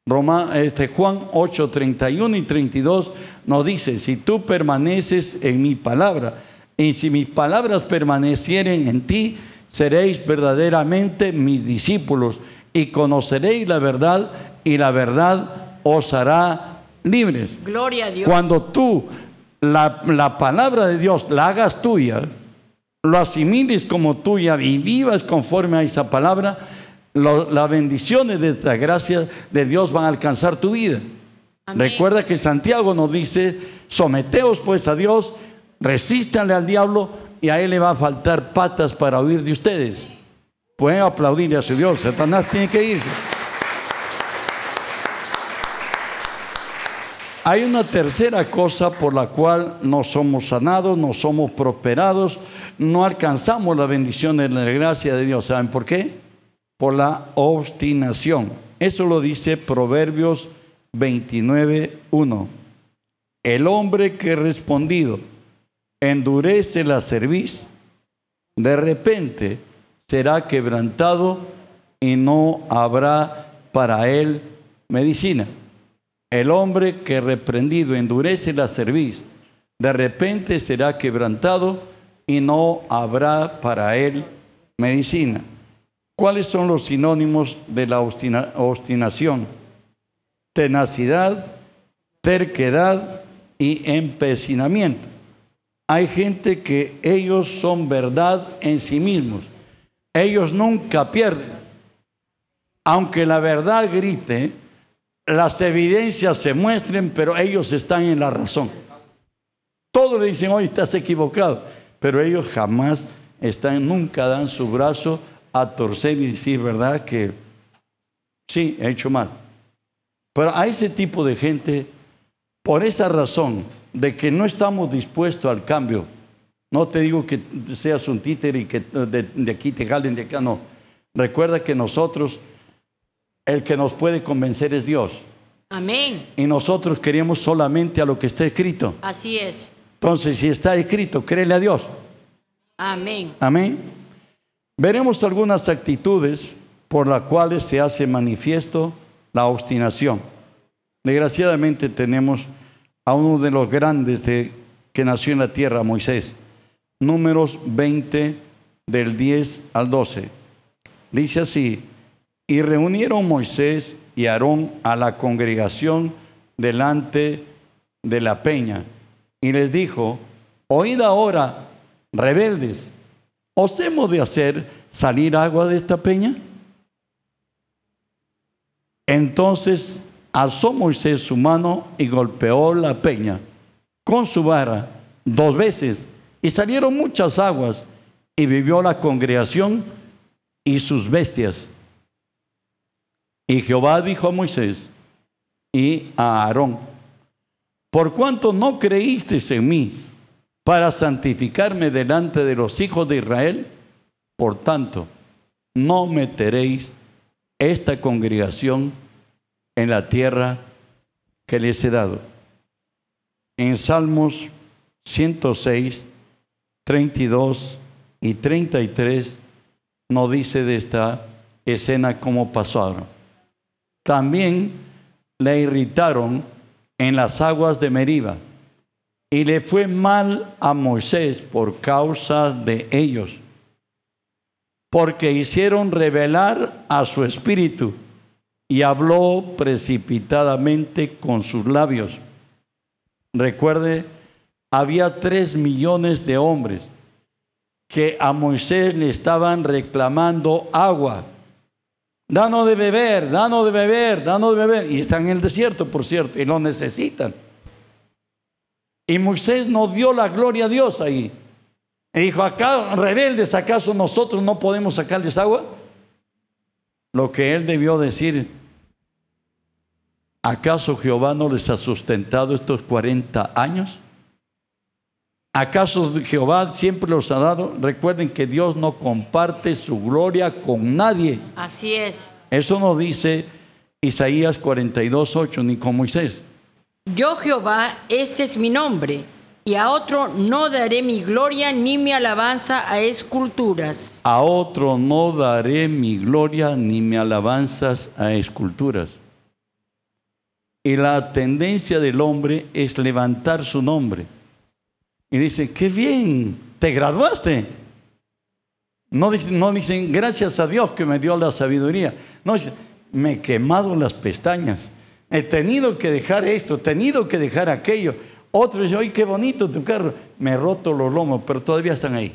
Roma, este, Juan 8, 31 y 32 nos dice, si tú permaneces en mi palabra y si mis palabras permanecieren en ti, seréis verdaderamente mis discípulos y conoceréis la verdad y la verdad os hará libres.
Gloria a Dios.
Cuando tú la, palabra de Dios la hagas tuya, lo asimiles como tuya y vivas conforme a esa palabra, las bendiciones de esta gracia de Dios van a alcanzar tu vida. Recuerda que Santiago nos dice, someteos pues a Dios, resístanle al diablo y a él le va a faltar patas para huir de ustedes. Pueden aplaudir a su Dios, Satanás tiene que irse. Hay una tercera cosa por la cual no somos sanados, no somos prosperados, no alcanzamos la bendición de la gracia de Dios. ¿Saben por qué? Por la obstinación. Eso lo dice Proverbios 29.1. El hombre que respondido endurece la cerviz, de repente será quebrantado y no habrá para él medicina. El hombre que reprendido endurece la cerviz, de repente será quebrantado y no habrá para él medicina. ¿Cuáles son los sinónimos de la obstinación? Tenacidad, terquedad y empecinamiento. Hay gente que ellos son verdad en sí mismos. Ellos nunca pierden. Aunque la verdad grite, las evidencias se muestren, pero ellos están en la razón. Todos le dicen, hoy estás equivocado, pero ellos jamás están, nunca dan su brazo a torcer y decir, ¿verdad? Que sí, he hecho mal. Pero a ese tipo de gente, por esa razón de que no estamos dispuestos al cambio, no te digo que seas un títere y que de, de aquí te jalen de acá, no. Recuerda que nosotros el que nos puede convencer es Dios.
Amén.
Y nosotros queremos solamente a lo que está escrito.
Así es.
Entonces, si está escrito, créele a Dios.
Amén.
Amén. Veremos algunas actitudes por las cuales se hace manifiesto la obstinación. Desgraciadamente tenemos a uno de los grandes de, que nació en la tierra, Moisés. Números 20 del 10 al 12. Dice así, y reunieron Moisés y Aarón a la congregación delante de la peña y les dijo, oíd ahora, rebeldes, ¿os hemos de hacer salir agua de esta peña? Entonces alzó Moisés su mano y golpeó la peña con su vara dos veces y salieron muchas aguas y vivió la congregación y sus bestias. Y Jehová dijo a Moisés y a Aarón, por cuanto no creísteis en mí para santificarme delante de los hijos de Israel, por tanto, no meteréis esta congregación en la tierra que les he dado. En Salmos 106, 32 y 33 no dice de esta escena cómo pasaron. También le irritaron en las aguas de Meriba y le fue mal a Moisés por causa de ellos porque hicieron revelar a su espíritu y habló precipitadamente con sus labios. Recuerde, había tres millones de hombres que a Moisés le estaban reclamando agua. Danos de beber, danos de beber, danos de beber. Y están en el desierto, por cierto, y lo necesitan. Y Moisés no dio la gloria a Dios ahí. Y dijo, acá rebeldes, ¿acaso nosotros no podemos sacarles agua? Lo que él debió decir, ¿acaso Jehová no les ha sustentado estos 40 años? ¿Acaso Jehová siempre los ha dado? Recuerden que Dios no comparte su gloria con nadie.
Así es.
Eso no dice Isaías 42, 8, ni con Moisés.
Yo Jehová, este es mi nombre y a otro no daré mi gloria ni mi alabanza a esculturas.
A otro no daré mi gloria ni mi alabanzas a esculturas. Y la tendencia del hombre es levantar su nombre. Y dice, qué bien, te graduaste. No dicen, dicen, gracias a Dios que me dio la sabiduría. No, dicen, me he quemado las pestañas. He tenido que dejar esto, he tenido que dejar aquello otro dice, ¡ay, qué bonito tu carro! Me he roto los lomos, pero todavía están ahí.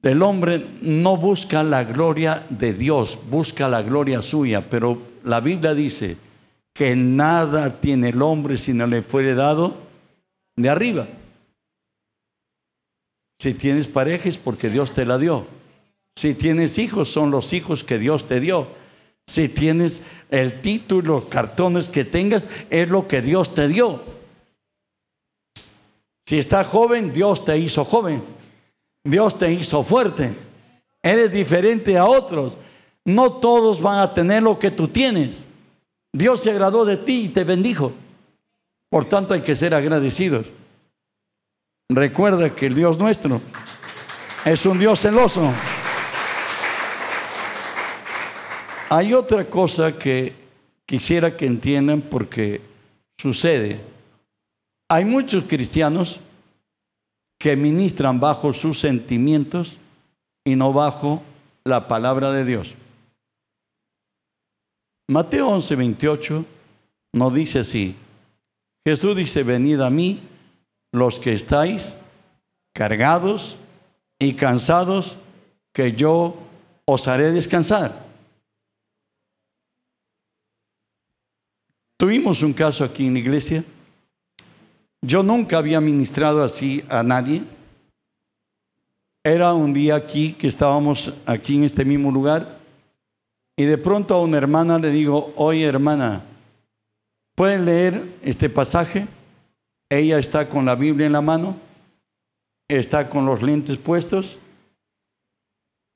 El hombre no busca la gloria de Dios, busca la gloria suya, pero la Biblia dice que nada tiene el hombre si no le fuere dado de arriba. Si tienes pareja es porque Dios te la dio. Si tienes hijos son los hijos que Dios te dio. Si tienes el título, los cartones que tengas, es lo que Dios te dio. Si estás joven, Dios te hizo joven. Dios te hizo fuerte. Eres diferente a otros. No todos van a tener lo que tú tienes. Dios se agradó de ti y te bendijo. Por tanto hay que ser agradecidos. Recuerda que el Dios nuestro es un Dios celoso. Hay otra cosa que quisiera que entiendan porque sucede. Hay muchos cristianos que ministran bajo sus sentimientos y no bajo la palabra de Dios. Mateo 11, 28 nos dice así. Jesús dice, venid a mí los que estáis cargados y cansados, que yo os haré descansar. Tuvimos un caso aquí en la iglesia yo nunca había ministrado así a nadie. Era un día aquí que estábamos aquí en este mismo lugar y de pronto a una hermana le digo, oye hermana, ¿pueden leer este pasaje? Ella está con la Biblia en la mano, está con los lentes puestos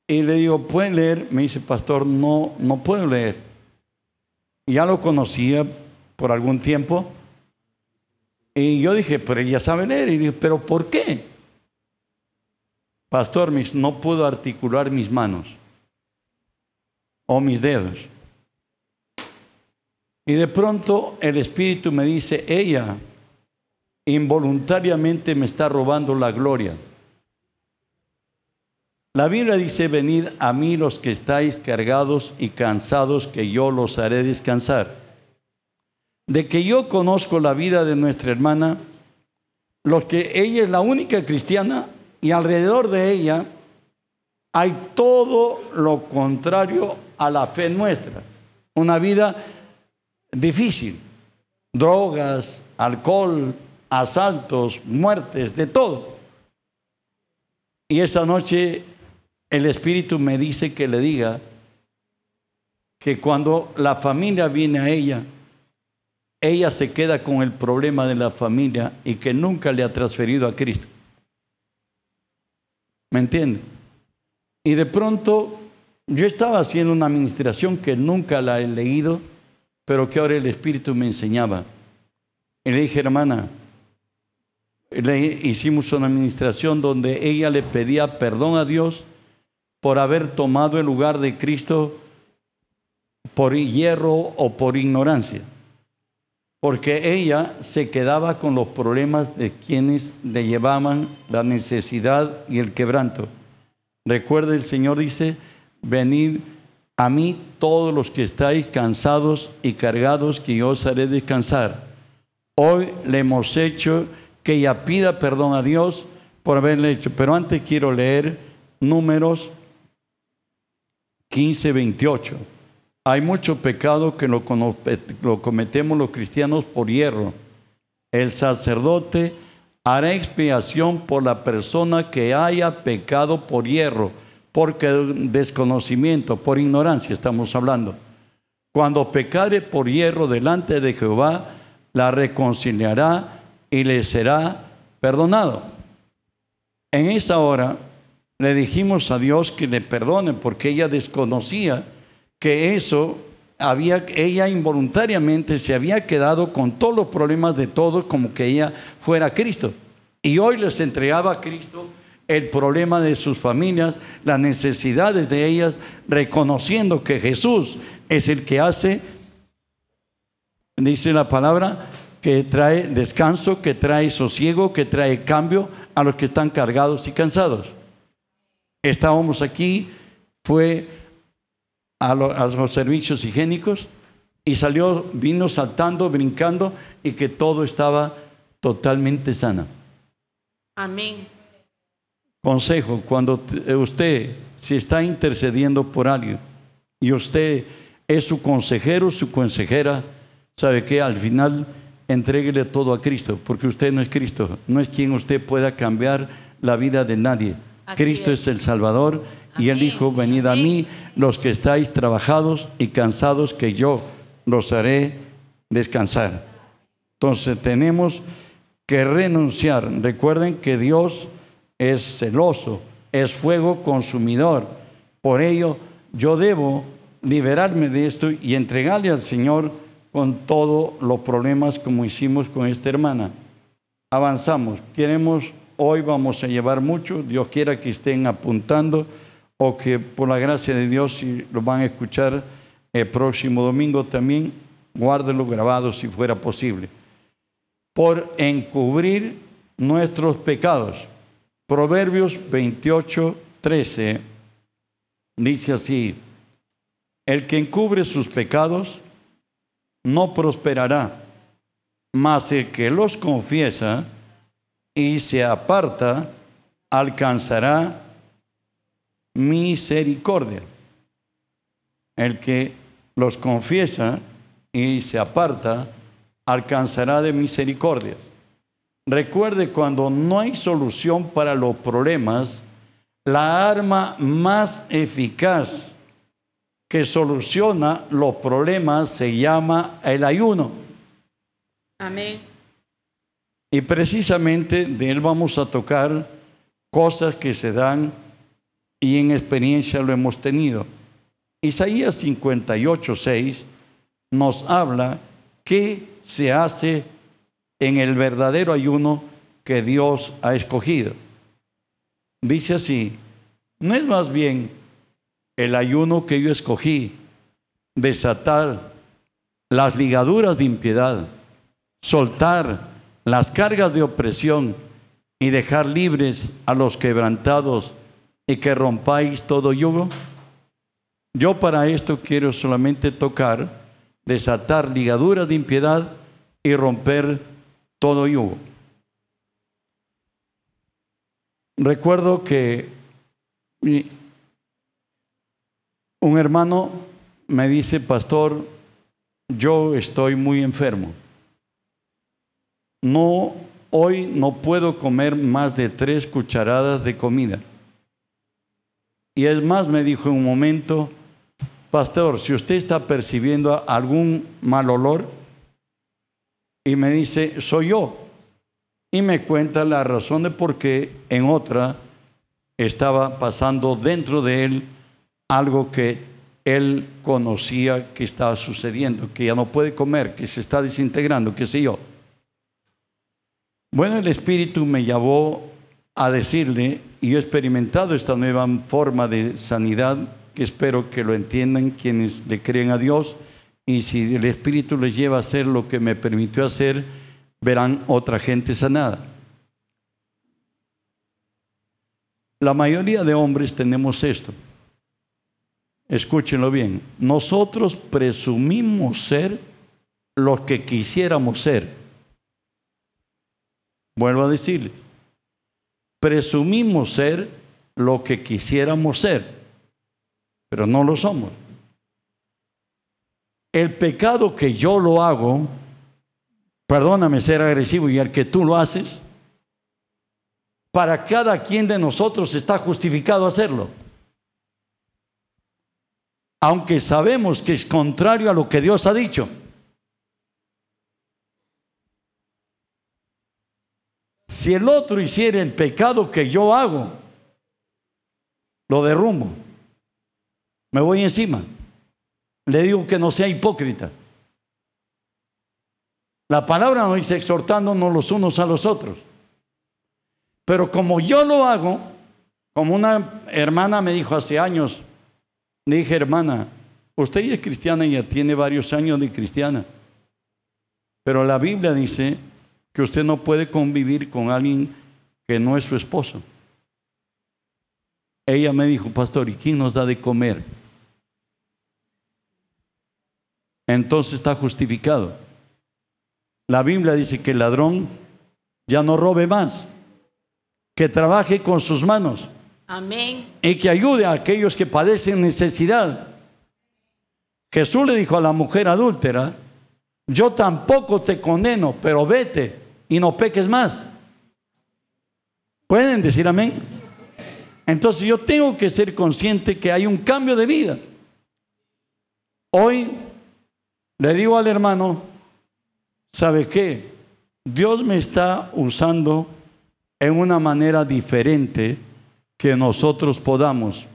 y le digo, ¿pueden leer? Me dice, pastor, no, no puedo leer. Ya lo conocía por algún tiempo y yo dije, pero ella sabe leer. Y dije, pero ¿por qué? Pastor, mis, no puedo articular mis manos o mis dedos. Y de pronto el Espíritu me dice, ella involuntariamente me está robando la gloria. La Biblia dice, venid a mí los que estáis cargados y cansados, que yo los haré descansar. De que yo conozco la vida de nuestra hermana, lo que ella es la única cristiana y alrededor de ella hay todo lo contrario a la fe nuestra. Una vida difícil, drogas, alcohol, asaltos, muertes, de todo. Y esa noche el Espíritu me dice que le diga que cuando la familia viene a ella, ella se queda con el problema de la familia y que nunca le ha transferido a Cristo. ¿Me entiende? Y de pronto yo estaba haciendo una administración que nunca la he leído, pero que ahora el Espíritu me enseñaba. Y le dije, hermana, le hicimos una administración donde ella le pedía perdón a Dios por haber tomado el lugar de Cristo por hierro o por ignorancia. Porque ella se quedaba con los problemas de quienes le llevaban la necesidad y el quebranto. Recuerde, el Señor dice, venid a mí todos los que estáis cansados y cargados, que yo os haré descansar. Hoy le hemos hecho que ella pida perdón a Dios por haberle hecho. Pero antes quiero leer números 15, 28. Hay mucho pecado que lo, lo cometemos los cristianos por hierro. El sacerdote hará expiación por la persona que haya pecado por hierro, porque desconocimiento, por ignorancia estamos hablando. Cuando pecare por hierro delante de Jehová, la reconciliará y le será perdonado. En esa hora le dijimos a Dios que le perdone porque ella desconocía que eso había, ella involuntariamente se había quedado con todos los problemas de todos como que ella fuera Cristo. Y hoy les entregaba a Cristo el problema de sus familias, las necesidades de ellas, reconociendo que Jesús es el que hace, dice la palabra, que trae descanso, que trae sosiego, que trae cambio a los que están cargados y cansados. Estábamos aquí, fue a, los servicios higiénicos y salió, vino saltando, brincando y que todo estaba totalmente sana.
Amén.
Consejo, cuando usted, si está intercediendo por alguien y usted es su consejero, su consejera, sabe que al final Entréguele todo a Cristo, porque usted no es Cristo, no es quien usted pueda cambiar la vida de nadie. Cristo es. el Salvador y Él dijo, venid a mí los que estáis trabajados y cansados, que yo los haré descansar. Entonces tenemos que renunciar. Recuerden que Dios es celoso, es fuego consumidor. Por ello, yo debo liberarme de esto y entregarle al Señor con todos los problemas como hicimos con esta hermana. Avanzamos. Queremos, hoy vamos a llevar mucho. Dios quiera que estén apuntando o que por la gracia de Dios, si lo van a escuchar el próximo domingo también, guárdenlo grabado si fuera posible. Por encubrir nuestros pecados. Proverbios 28, 13 dice así, el que encubre sus pecados, no prosperará, mas el que los confiesa y se aparta alcanzará misericordia. El que los confiesa y se aparta alcanzará de misericordia. Recuerde cuando no hay solución para los problemas, la arma más eficaz que soluciona los problemas se llama el ayuno.
Amén.
Y precisamente de él vamos a tocar cosas que se dan y en experiencia lo hemos tenido. Isaías 58, 6 nos habla qué se hace en el verdadero ayuno que Dios ha escogido. Dice así, no es más bien el ayuno que yo escogí, desatar las ligaduras de impiedad, soltar las cargas de opresión y dejar libres a los quebrantados y que rompáis todo yugo? Yo para esto quiero solamente tocar, desatar ligaduras de impiedad y romper todo yugo. Recuerdo que un hermano me dice, pastor, yo estoy muy enfermo. No, hoy no puedo comer más de tres cucharadas de comida. Y es más, me dijo en un momento, pastor, si usted está percibiendo algún mal olor, y me dice, soy yo. Y me cuenta la razón de por qué en otra estaba pasando dentro de él algo que él conocía que estaba sucediendo, que ya no puede comer, que se está desintegrando, qué sé yo. Bueno, el Espíritu me llevó a decirle, y yo he experimentado esta nueva forma de sanidad, que espero que lo entiendan quienes le creen a Dios, y si el Espíritu les lleva a hacer lo que me permitió hacer, verán otra gente sanada. La mayoría de hombres tenemos esto. Escúchenlo bien. Nosotros presumimos ser lo que quisiéramos ser. Vuelvo a decirles. Presumimos ser lo que quisiéramos ser, pero no lo somos. El pecado que yo lo hago, perdóname ser agresivo, y el que tú lo haces, para cada quien de nosotros está justificado hacerlo. Aunque sabemos que es contrario a lo que Dios ha dicho. Si el otro hiciera el pecado que yo hago, lo derrumbo. Me voy encima. Le digo que no sea hipócrita. La palabra nos dice exhortándonos los unos a los otros. Pero como yo lo hago, como una hermana me dijo hace años, le dije, hermana, usted ya es cristiana y ya tiene varios años de cristiana. Pero la Biblia dice que usted no puede convivir con alguien que no es su esposo. Ella me dijo, pastor, ¿y quién nos da de comer? Entonces está justificado. La Biblia dice que el ladrón ya no robe más que trabaje con sus manos.
Amén.
Y que ayude a aquellos que padecen necesidad. Jesús le dijo a la mujer adúltera, yo tampoco te condeno, pero vete y no peques más. ¿Pueden decir amén? Entonces yo tengo que ser consciente que hay un cambio de vida. Hoy le digo al hermano, ¿sabe qué? Dios me está usando en una manera diferente que nosotros podamos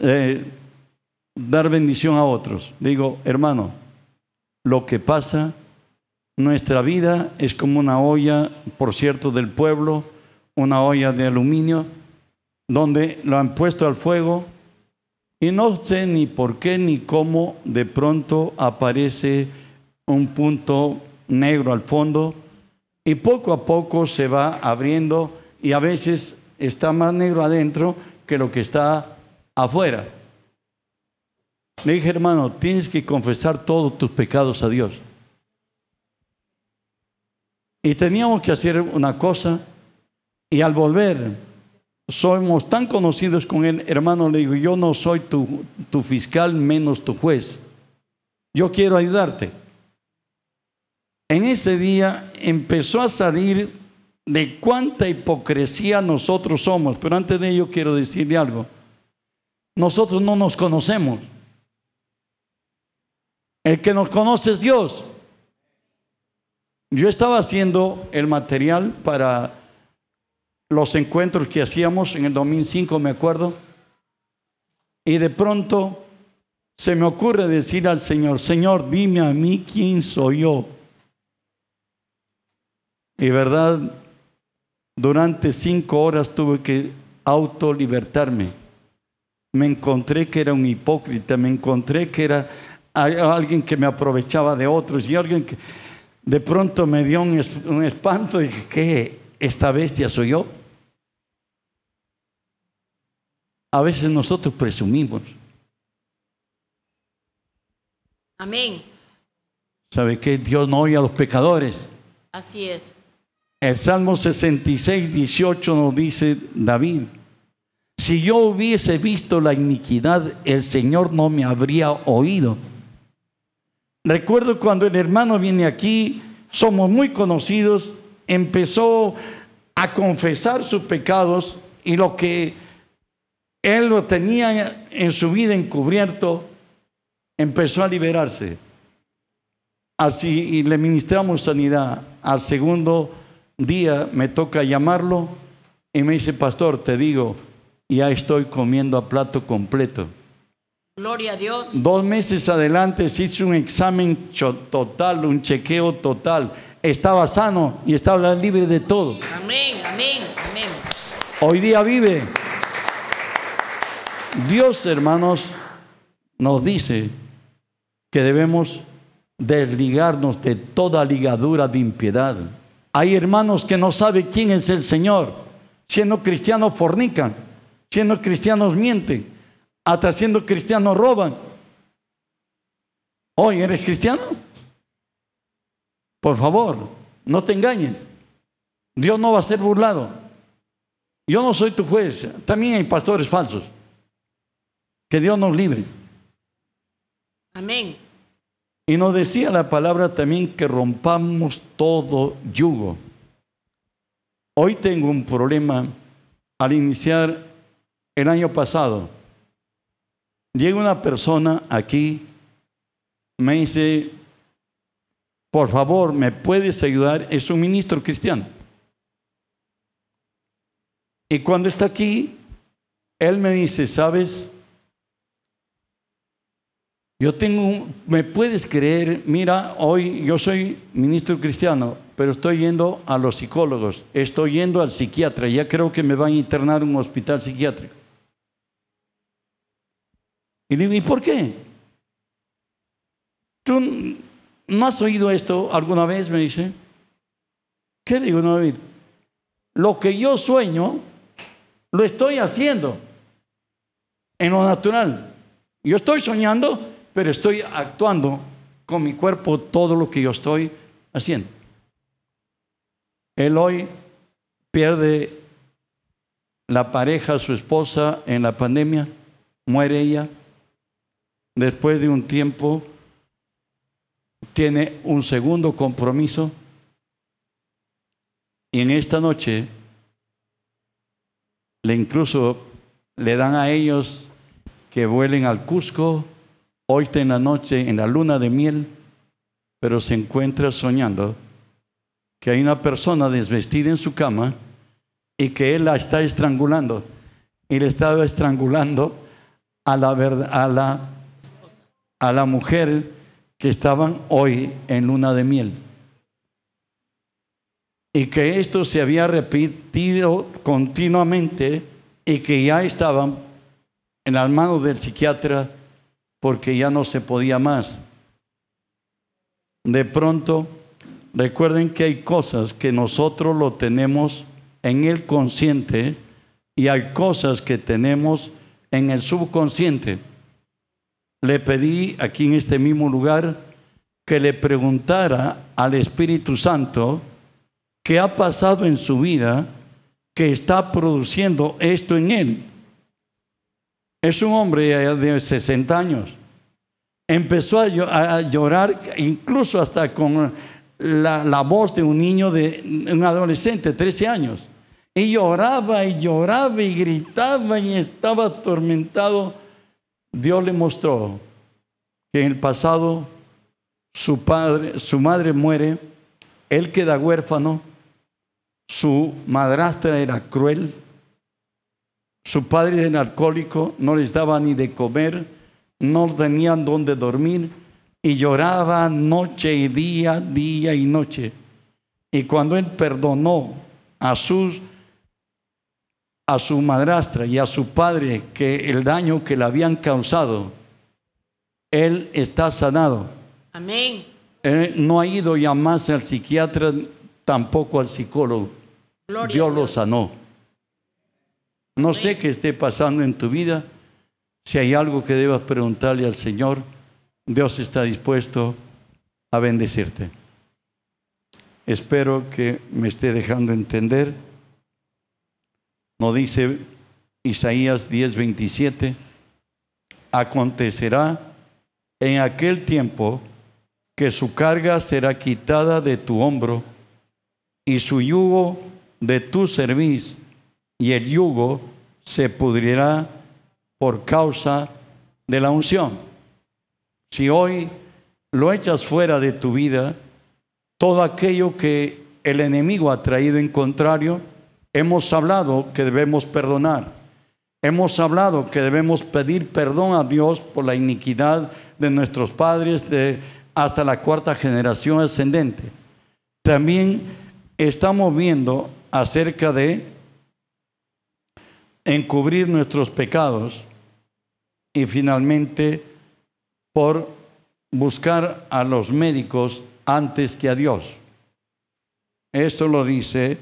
eh, dar bendición a otros. Digo, hermano, lo que pasa, nuestra vida es como una olla, por cierto, del pueblo, una olla de aluminio, donde lo han puesto al fuego y no sé ni por qué ni cómo de pronto aparece un punto negro al fondo y poco a poco se va abriendo y a veces está más negro adentro que lo que está afuera. Le dije, hermano, tienes que confesar todos tus pecados a Dios. Y teníamos que hacer una cosa y al volver somos tan conocidos con él, hermano, le digo, yo no soy tu, tu fiscal menos tu juez. Yo quiero ayudarte en ese día empezó a salir de cuánta hipocresía nosotros somos. Pero antes de ello quiero decirle algo. Nosotros no nos conocemos. El que nos conoce es Dios. Yo estaba haciendo el material para los encuentros que hacíamos en el 2005, me acuerdo. Y de pronto se me ocurre decir al Señor, Señor, dime a mí quién soy yo y verdad, durante cinco horas tuve que autolibertarme. Me encontré que era un hipócrita, me encontré que era alguien que me aprovechaba de otros y alguien que de pronto me dio un espanto y dije, ¿qué? ¿Esta bestia soy yo? A veces nosotros presumimos.
Amén.
¿Sabe qué? Dios no oye a los pecadores.
Así es.
El Salmo 66, 18 nos dice David, si yo hubiese visto la iniquidad, el Señor no me habría oído. Recuerdo cuando el hermano viene aquí, somos muy conocidos, empezó a confesar sus pecados y lo que él lo tenía en su vida encubierto, empezó a liberarse. Así, y le ministramos sanidad. Al segundo día me toca llamarlo y me dice, pastor, te digo, ya estoy comiendo a plato completo.
Gloria a Dios.
Dos meses adelante se hizo un examen total, un chequeo total. Estaba sano y estaba libre de todo.
Amén, amén, amén.
Hoy día vive. Dios, hermanos, nos dice que debemos desligarnos de toda ligadura de impiedad. Hay hermanos que no saben quién es el Señor. Siendo cristianos fornican, siendo cristianos mienten, hasta siendo cristianos roban. Hoy eres cristiano. Por favor, no te engañes. Dios no va a ser burlado. Yo no soy tu juez. También hay pastores falsos. Que Dios nos libre.
Amén.
Y nos decía la palabra también que rompamos todo yugo. Hoy tengo un problema al iniciar el año pasado. Llega una persona aquí, me dice, por favor, ¿me puedes ayudar? Es un ministro cristiano. Y cuando está aquí, él me dice, ¿sabes? Yo tengo, ¿me puedes creer? Mira, hoy yo soy ministro cristiano, pero estoy yendo a los psicólogos, estoy yendo al psiquiatra, ya creo que me van a internar en un hospital psiquiátrico. Y digo, ¿y por qué? ¿Tú no has oído esto alguna vez? Me dice. ¿Qué digo, no, David? Lo que yo sueño, lo estoy haciendo en lo natural. Yo estoy soñando, pero estoy actuando con mi cuerpo todo lo que yo estoy haciendo. Él hoy pierde la pareja, su esposa, en la pandemia, muere ella. Después de un tiempo, tiene un segundo compromiso. Y en esta noche, le incluso le dan a ellos que vuelen al Cusco, hoy está en la noche en la luna de miel, pero se encuentra soñando que hay una persona desvestida en su cama y que él la está estrangulando. Y le estaba estrangulando a la, mujer que estaban hoy en luna de miel. Y que esto se había repetido continuamente y que ya estaban en las manos del psiquiatra porque ya no se podía más. De pronto, recuerden que hay cosas que nosotros lo tenemos en el consciente y hay cosas que tenemos en el subconsciente. Le pedí aquí en este mismo lugar que le preguntara al Espíritu Santo qué ha pasado en su vida que está produciendo esto en él. Es un hombre de 60 años. Empezó a, llo- a llorar, incluso hasta con la, la voz de un niño, de un adolescente, 13 años. Y lloraba y lloraba y gritaba y estaba atormentado. Dios le mostró que en el pasado su padre, su madre muere, él queda huérfano, su madrastra era cruel, su padre era alcohólico, no les daba ni de comer, no tenían dónde dormir y lloraba noche y día, día y noche. Y cuando él perdonó a sus a su madrastra y a su padre que el daño que le habían causado, Él está sanado.
Amén.
Él no ha ido ya más al psiquiatra, tampoco al psicólogo.
Gloria
Dios lo sanó. No sé qué esté pasando en tu vida. Si hay algo que debas preguntarle al Señor, Dios está dispuesto a bendecirte. Espero que me esté dejando entender. No dice Isaías 10:27, acontecerá en aquel tiempo que su carga será quitada de tu hombro y su yugo de tu cerviz, y el yugo se pudrirá por causa de la unción. Si hoy lo echas fuera de tu vida, todo aquello que el enemigo ha traído en contrario, hemos hablado que debemos perdonar. Hemos hablado que debemos pedir perdón a Dios por la iniquidad de nuestros padres de hasta la cuarta generación ascendente. También estamos viendo acerca de encubrir nuestros pecados y finalmente por buscar a los médicos antes que a Dios. Esto lo dice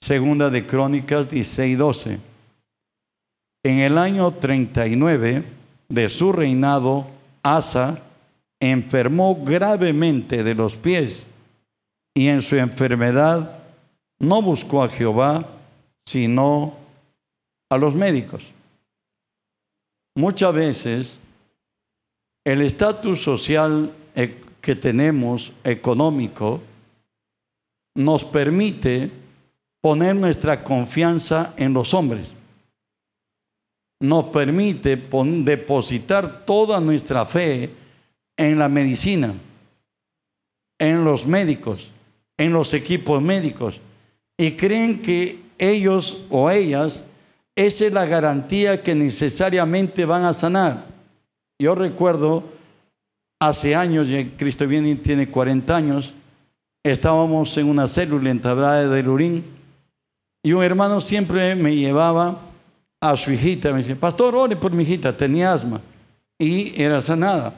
Segunda de Crónicas 16 12. En el año 39 de su reinado, Asa enfermó gravemente de los pies y en su enfermedad no buscó a Jehová, sino a los médicos. Muchas veces el estatus social eh, que tenemos, económico, nos permite poner nuestra confianza en los hombres. Nos permite depositar toda nuestra fe en la medicina, en los médicos, en los equipos médicos. Y creen que ellos o ellas, esa es la garantía que necesariamente van a sanar. Yo recuerdo hace años, ya Cristo viene y tiene 40 años, estábamos en una célula en Tablada de Lurín y un hermano siempre me llevaba a su hijita, me dice, pastor, ore por mi hijita, tenía asma y era sanada.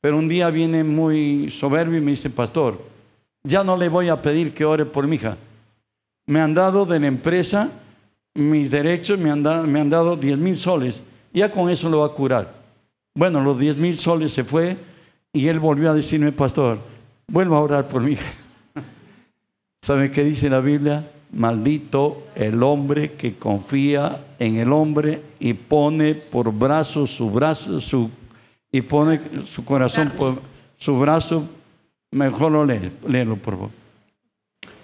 Pero un día viene muy soberbio y me dice, pastor, ya no le voy a pedir que ore por mi hija. Me han dado de la empresa mis derechos, me han, dado, me han dado 10 mil soles, ya con eso lo va a curar. Bueno, los 10 mil soles se fue y él volvió a decirme, pastor, vuelva a orar por hija. ¿Sabe qué dice la Biblia? Maldito el hombre que confía en el hombre y pone por brazo su brazo, su, y pone su corazón por su brazo. Mejor lo lee, léelo por favor.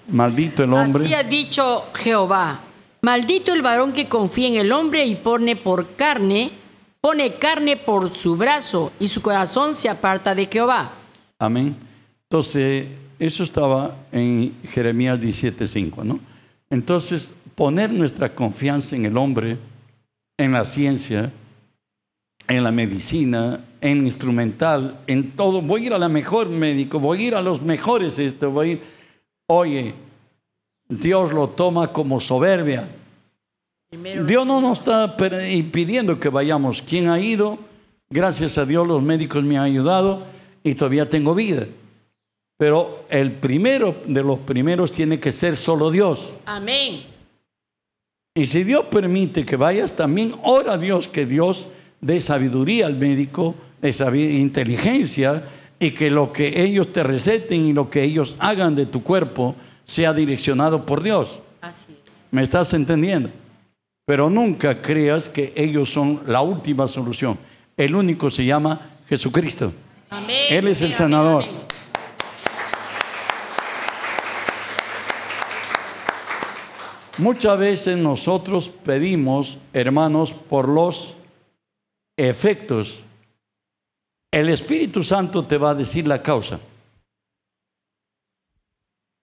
Maldito el hombre.
Así ha dicho Jehová. Maldito el varón que confía en el hombre y pone por carne, pone carne por su brazo y su corazón se aparta de Jehová.
Amén. Entonces, eso estaba en Jeremías 17:5, ¿no? Entonces, poner nuestra confianza en el hombre, en la ciencia, en la medicina, en instrumental, en todo. Voy a ir a la mejor médico, voy a ir a los mejores esto, voy a ir. Oye, Dios lo toma como soberbia. Dios no nos está impidiendo que vayamos. ¿Quién ha ido? Gracias a Dios los médicos me han ayudado y todavía tengo vida. Pero el primero de los primeros tiene que ser solo Dios.
Amén.
Y si Dios permite que vayas, también ora a Dios que Dios dé sabiduría al médico, dé sabi- inteligencia y que lo que ellos te receten y lo que ellos hagan de tu cuerpo sea direccionado por Dios.
Así es.
¿Me estás entendiendo? Pero nunca creas que ellos son la última solución. El único se llama Jesucristo.
Amén.
Él es el
Amén,
sanador.
amén.
Muchas veces nosotros pedimos, hermanos, por los efectos. El Espíritu Santo te va a decir la causa.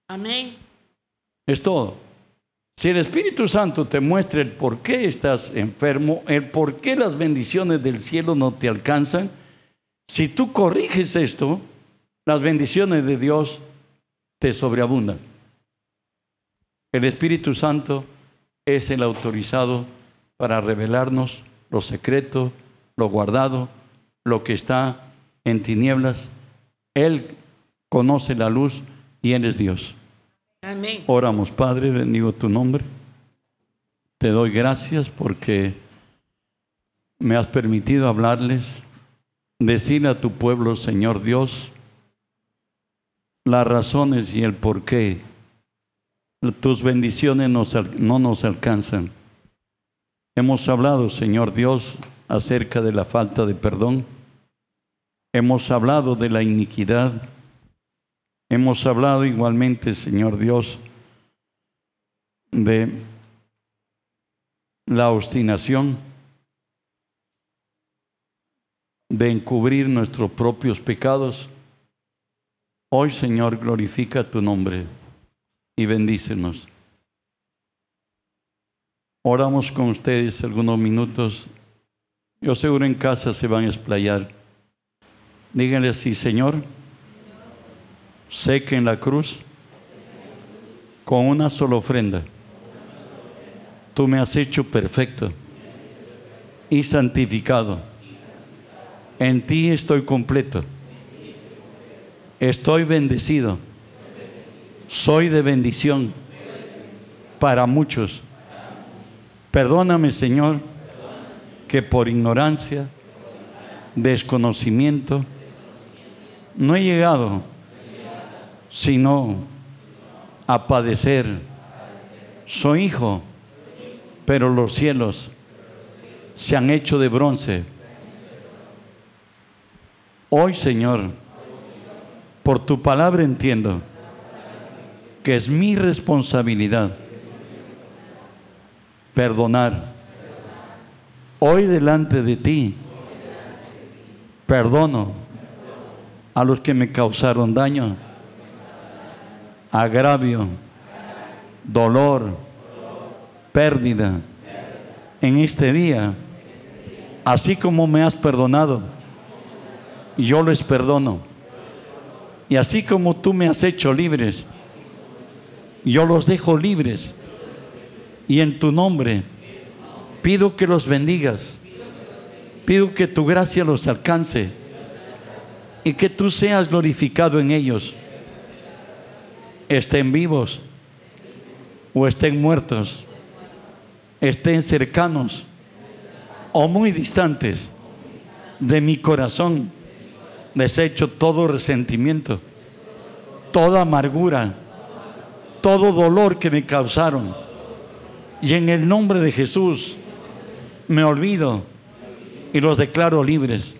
Amén.
Es todo. Si el Espíritu Santo te muestra el por qué estás enfermo, el por qué las bendiciones del cielo no te alcanzan, si tú corriges esto, las bendiciones de Dios te sobreabundan. El Espíritu Santo es el autorizado para revelarnos lo secreto, lo guardado, lo que está en tinieblas, Él conoce la luz y Él es Dios.
Amén.
Oramos, Padre, bendigo tu nombre. Te doy gracias porque me has permitido hablarles, decirle a tu pueblo, Señor Dios, las razones y el por qué tus bendiciones nos no nos alcanzan. Hemos hablado, Señor Dios, acerca de la falta de perdón. Hemos hablado de la iniquidad. Hemos hablado igualmente, Señor Dios, de la obstinación, de encubrir nuestros propios pecados. Hoy, Señor, glorifica tu nombre y bendícenos. Oramos con ustedes algunos minutos. Yo seguro en casa se van a explayar. Díganle así, Señor, sé que en la cruz, con una sola ofrenda, tú me has hecho perfecto y santificado. En ti estoy completo. Estoy bendecido. Soy de bendición para muchos. Perdóname, Señor, que por ignorancia, desconocimiento, no he llegado sino a padecer. Soy hijo, pero los cielos se han hecho de bronce. Hoy, Señor, por tu palabra entiendo que es mi responsabilidad perdonar. Hoy delante de ti, perdono a los que me causaron daño, agravio, dolor, pérdida. En este día, así como me has perdonado, yo les perdono. Y así como tú me has hecho libres, yo los dejo libres. Y en tu nombre pido que los bendigas. Pido que tu gracia los alcance y que tú seas glorificado en ellos. Estén vivos o estén muertos, estén cercanos o muy distantes de mi corazón. Desecho todo resentimiento, toda amargura, todo dolor que me causaron. Y en el nombre de Jesús me olvido y los declaro libres.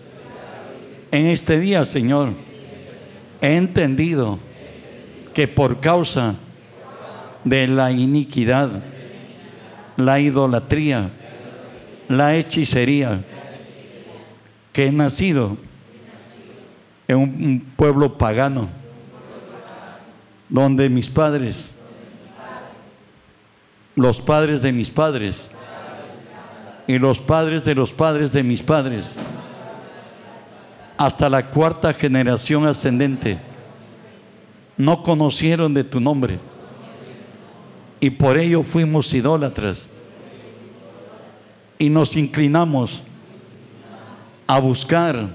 En este día, Señor, he entendido que por causa de la iniquidad, la idolatría, la hechicería, que he nacido en un, pueblo pagano, donde mis padres, los padres de mis padres y los padres de los padres de mis padres, hasta la cuarta generación ascendente, no conocieron de tu nombre y por ello fuimos idólatras y nos inclinamos a buscar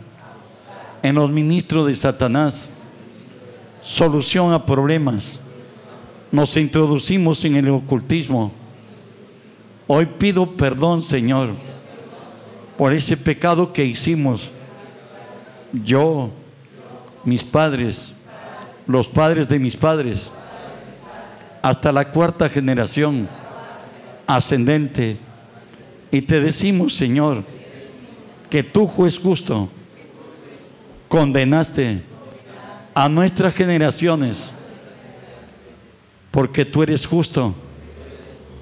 en los ministros de Satanás solución a problemas. Nos introducimos en el ocultismo. Hoy pido perdón, Señor, por ese pecado que hicimos. Yo, mis padres, los padres de mis padres, hasta la cuarta generación ascendente. Y te decimos, Señor, que tú, juez justo, condenaste a nuestras generaciones porque tú eres justo.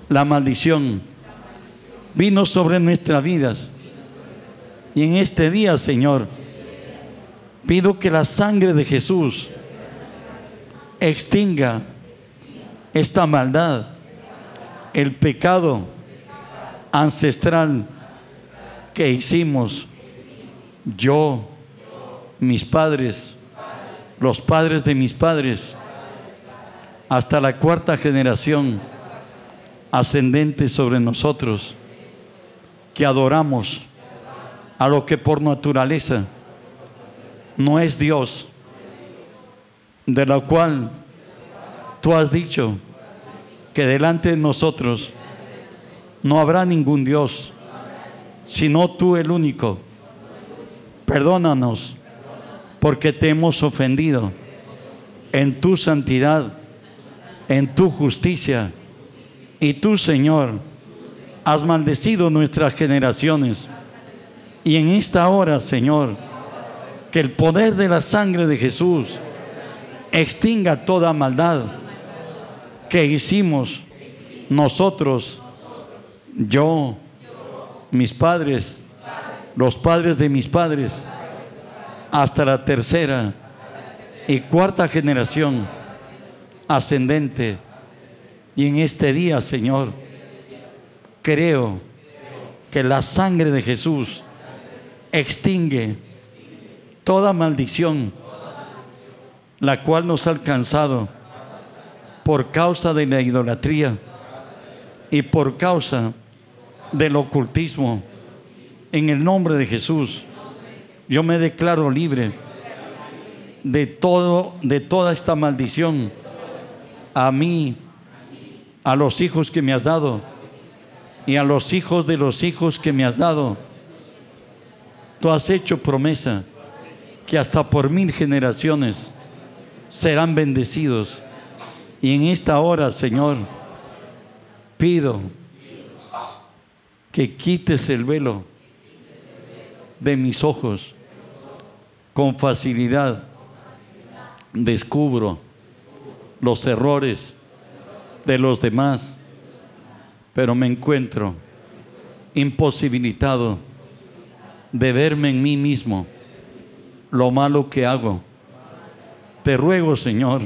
La maldición vino sobre nuestras vidas. Y en este día, Señor, pido que la sangre de Jesús extinga esta maldad, el pecado ancestral que hicimos yo, mis padres, los padres de mis padres, hasta la cuarta generación ascendente sobre nosotros, que adoramos a lo que por naturaleza no es Dios, de la cual tú has dicho que delante de nosotros no habrá ningún Dios, sino tú el único. Perdónanos porque te hemos ofendido en tu santidad, en tu justicia. Y tú, Señor, has maldecido nuestras generaciones. Y en esta hora, Señor, que el poder de la sangre de Jesús extinga toda maldad que hicimos nosotros, yo, mis padres, los padres de mis padres, hasta la tercera y cuarta generación ascendente. Y en este día, Señor, creo que la sangre de Jesús extingue toda maldición, la cual nos ha alcanzado por causa de la idolatría y por causa del ocultismo. En el nombre de Jesús yo me declaro libre de todo, de toda esta maldición. A mí, a los hijos que me has dado y a los hijos de los hijos que me has dado. Tú has hecho promesa que hasta por mil generaciones serán bendecidos. Y en esta hora, Señor, pido que quites el velo de mis ojos, con facilidad descubro los errores de los demás, pero me encuentro imposibilitado de verme en mí mismo lo malo que hago. Te ruego, Señor,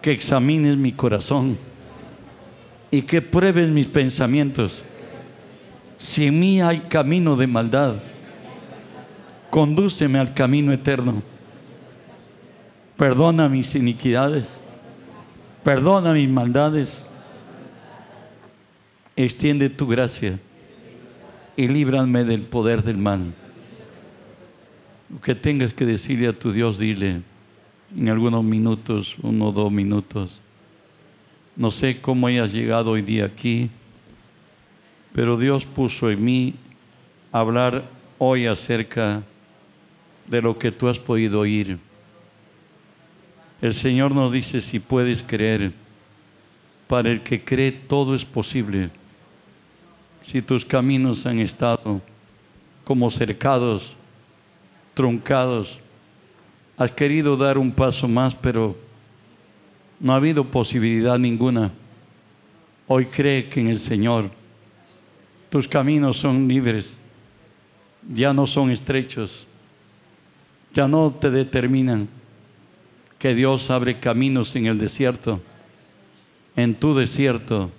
que examines mi corazón y que pruebes mis pensamientos. Si en mí hay camino de maldad, condúceme al camino eterno. Perdona mis iniquidades, perdona mis maldades, extiende tu gracia y líbrame del poder del mal. Lo que tengas que decirle a tu Dios, dile en algunos minutos, uno o dos minutos. No sé cómo hayas llegado hoy día aquí, pero Dios puso en mí hablar hoy acerca de lo que tú has podido oír. El Señor nos dice si puedes creer. Para el que cree todo es posible. Si tus caminos han estado como cercados, truncados, has querido dar un paso más, pero no ha habido posibilidad ninguna. Hoy cree que en el Señor tus caminos son libres, ya no son estrechos, ya no te determinan que Dios abre caminos en el desierto, en tu desierto,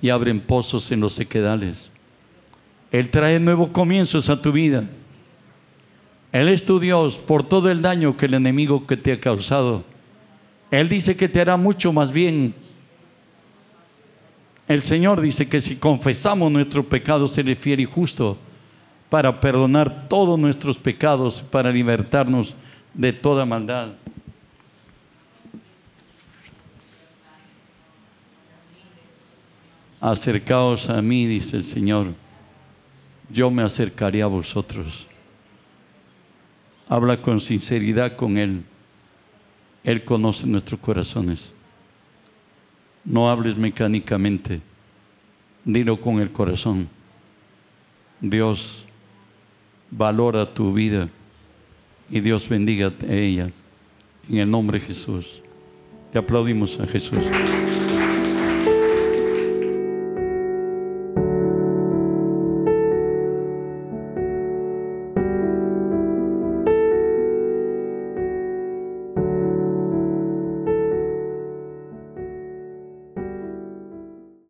y abren pozos en los sequedales. Él trae nuevos comienzos a tu vida. Él es tu Dios por todo el daño que el enemigo que te ha causado. Él dice que te hará mucho más bien. El Señor dice que si confesamos nuestros pecados, se le fiel y justo para perdonar todos nuestros pecados, para libertarnos de toda maldad. Acercaos a mí, dice el Señor, yo me acercaré a vosotros. Habla con sinceridad con Él. Él conoce nuestros corazones. No hables mecánicamente, dilo con el corazón. Dios valora tu vida y Dios bendiga a ella. En el nombre de Jesús. Le aplaudimos a Jesús.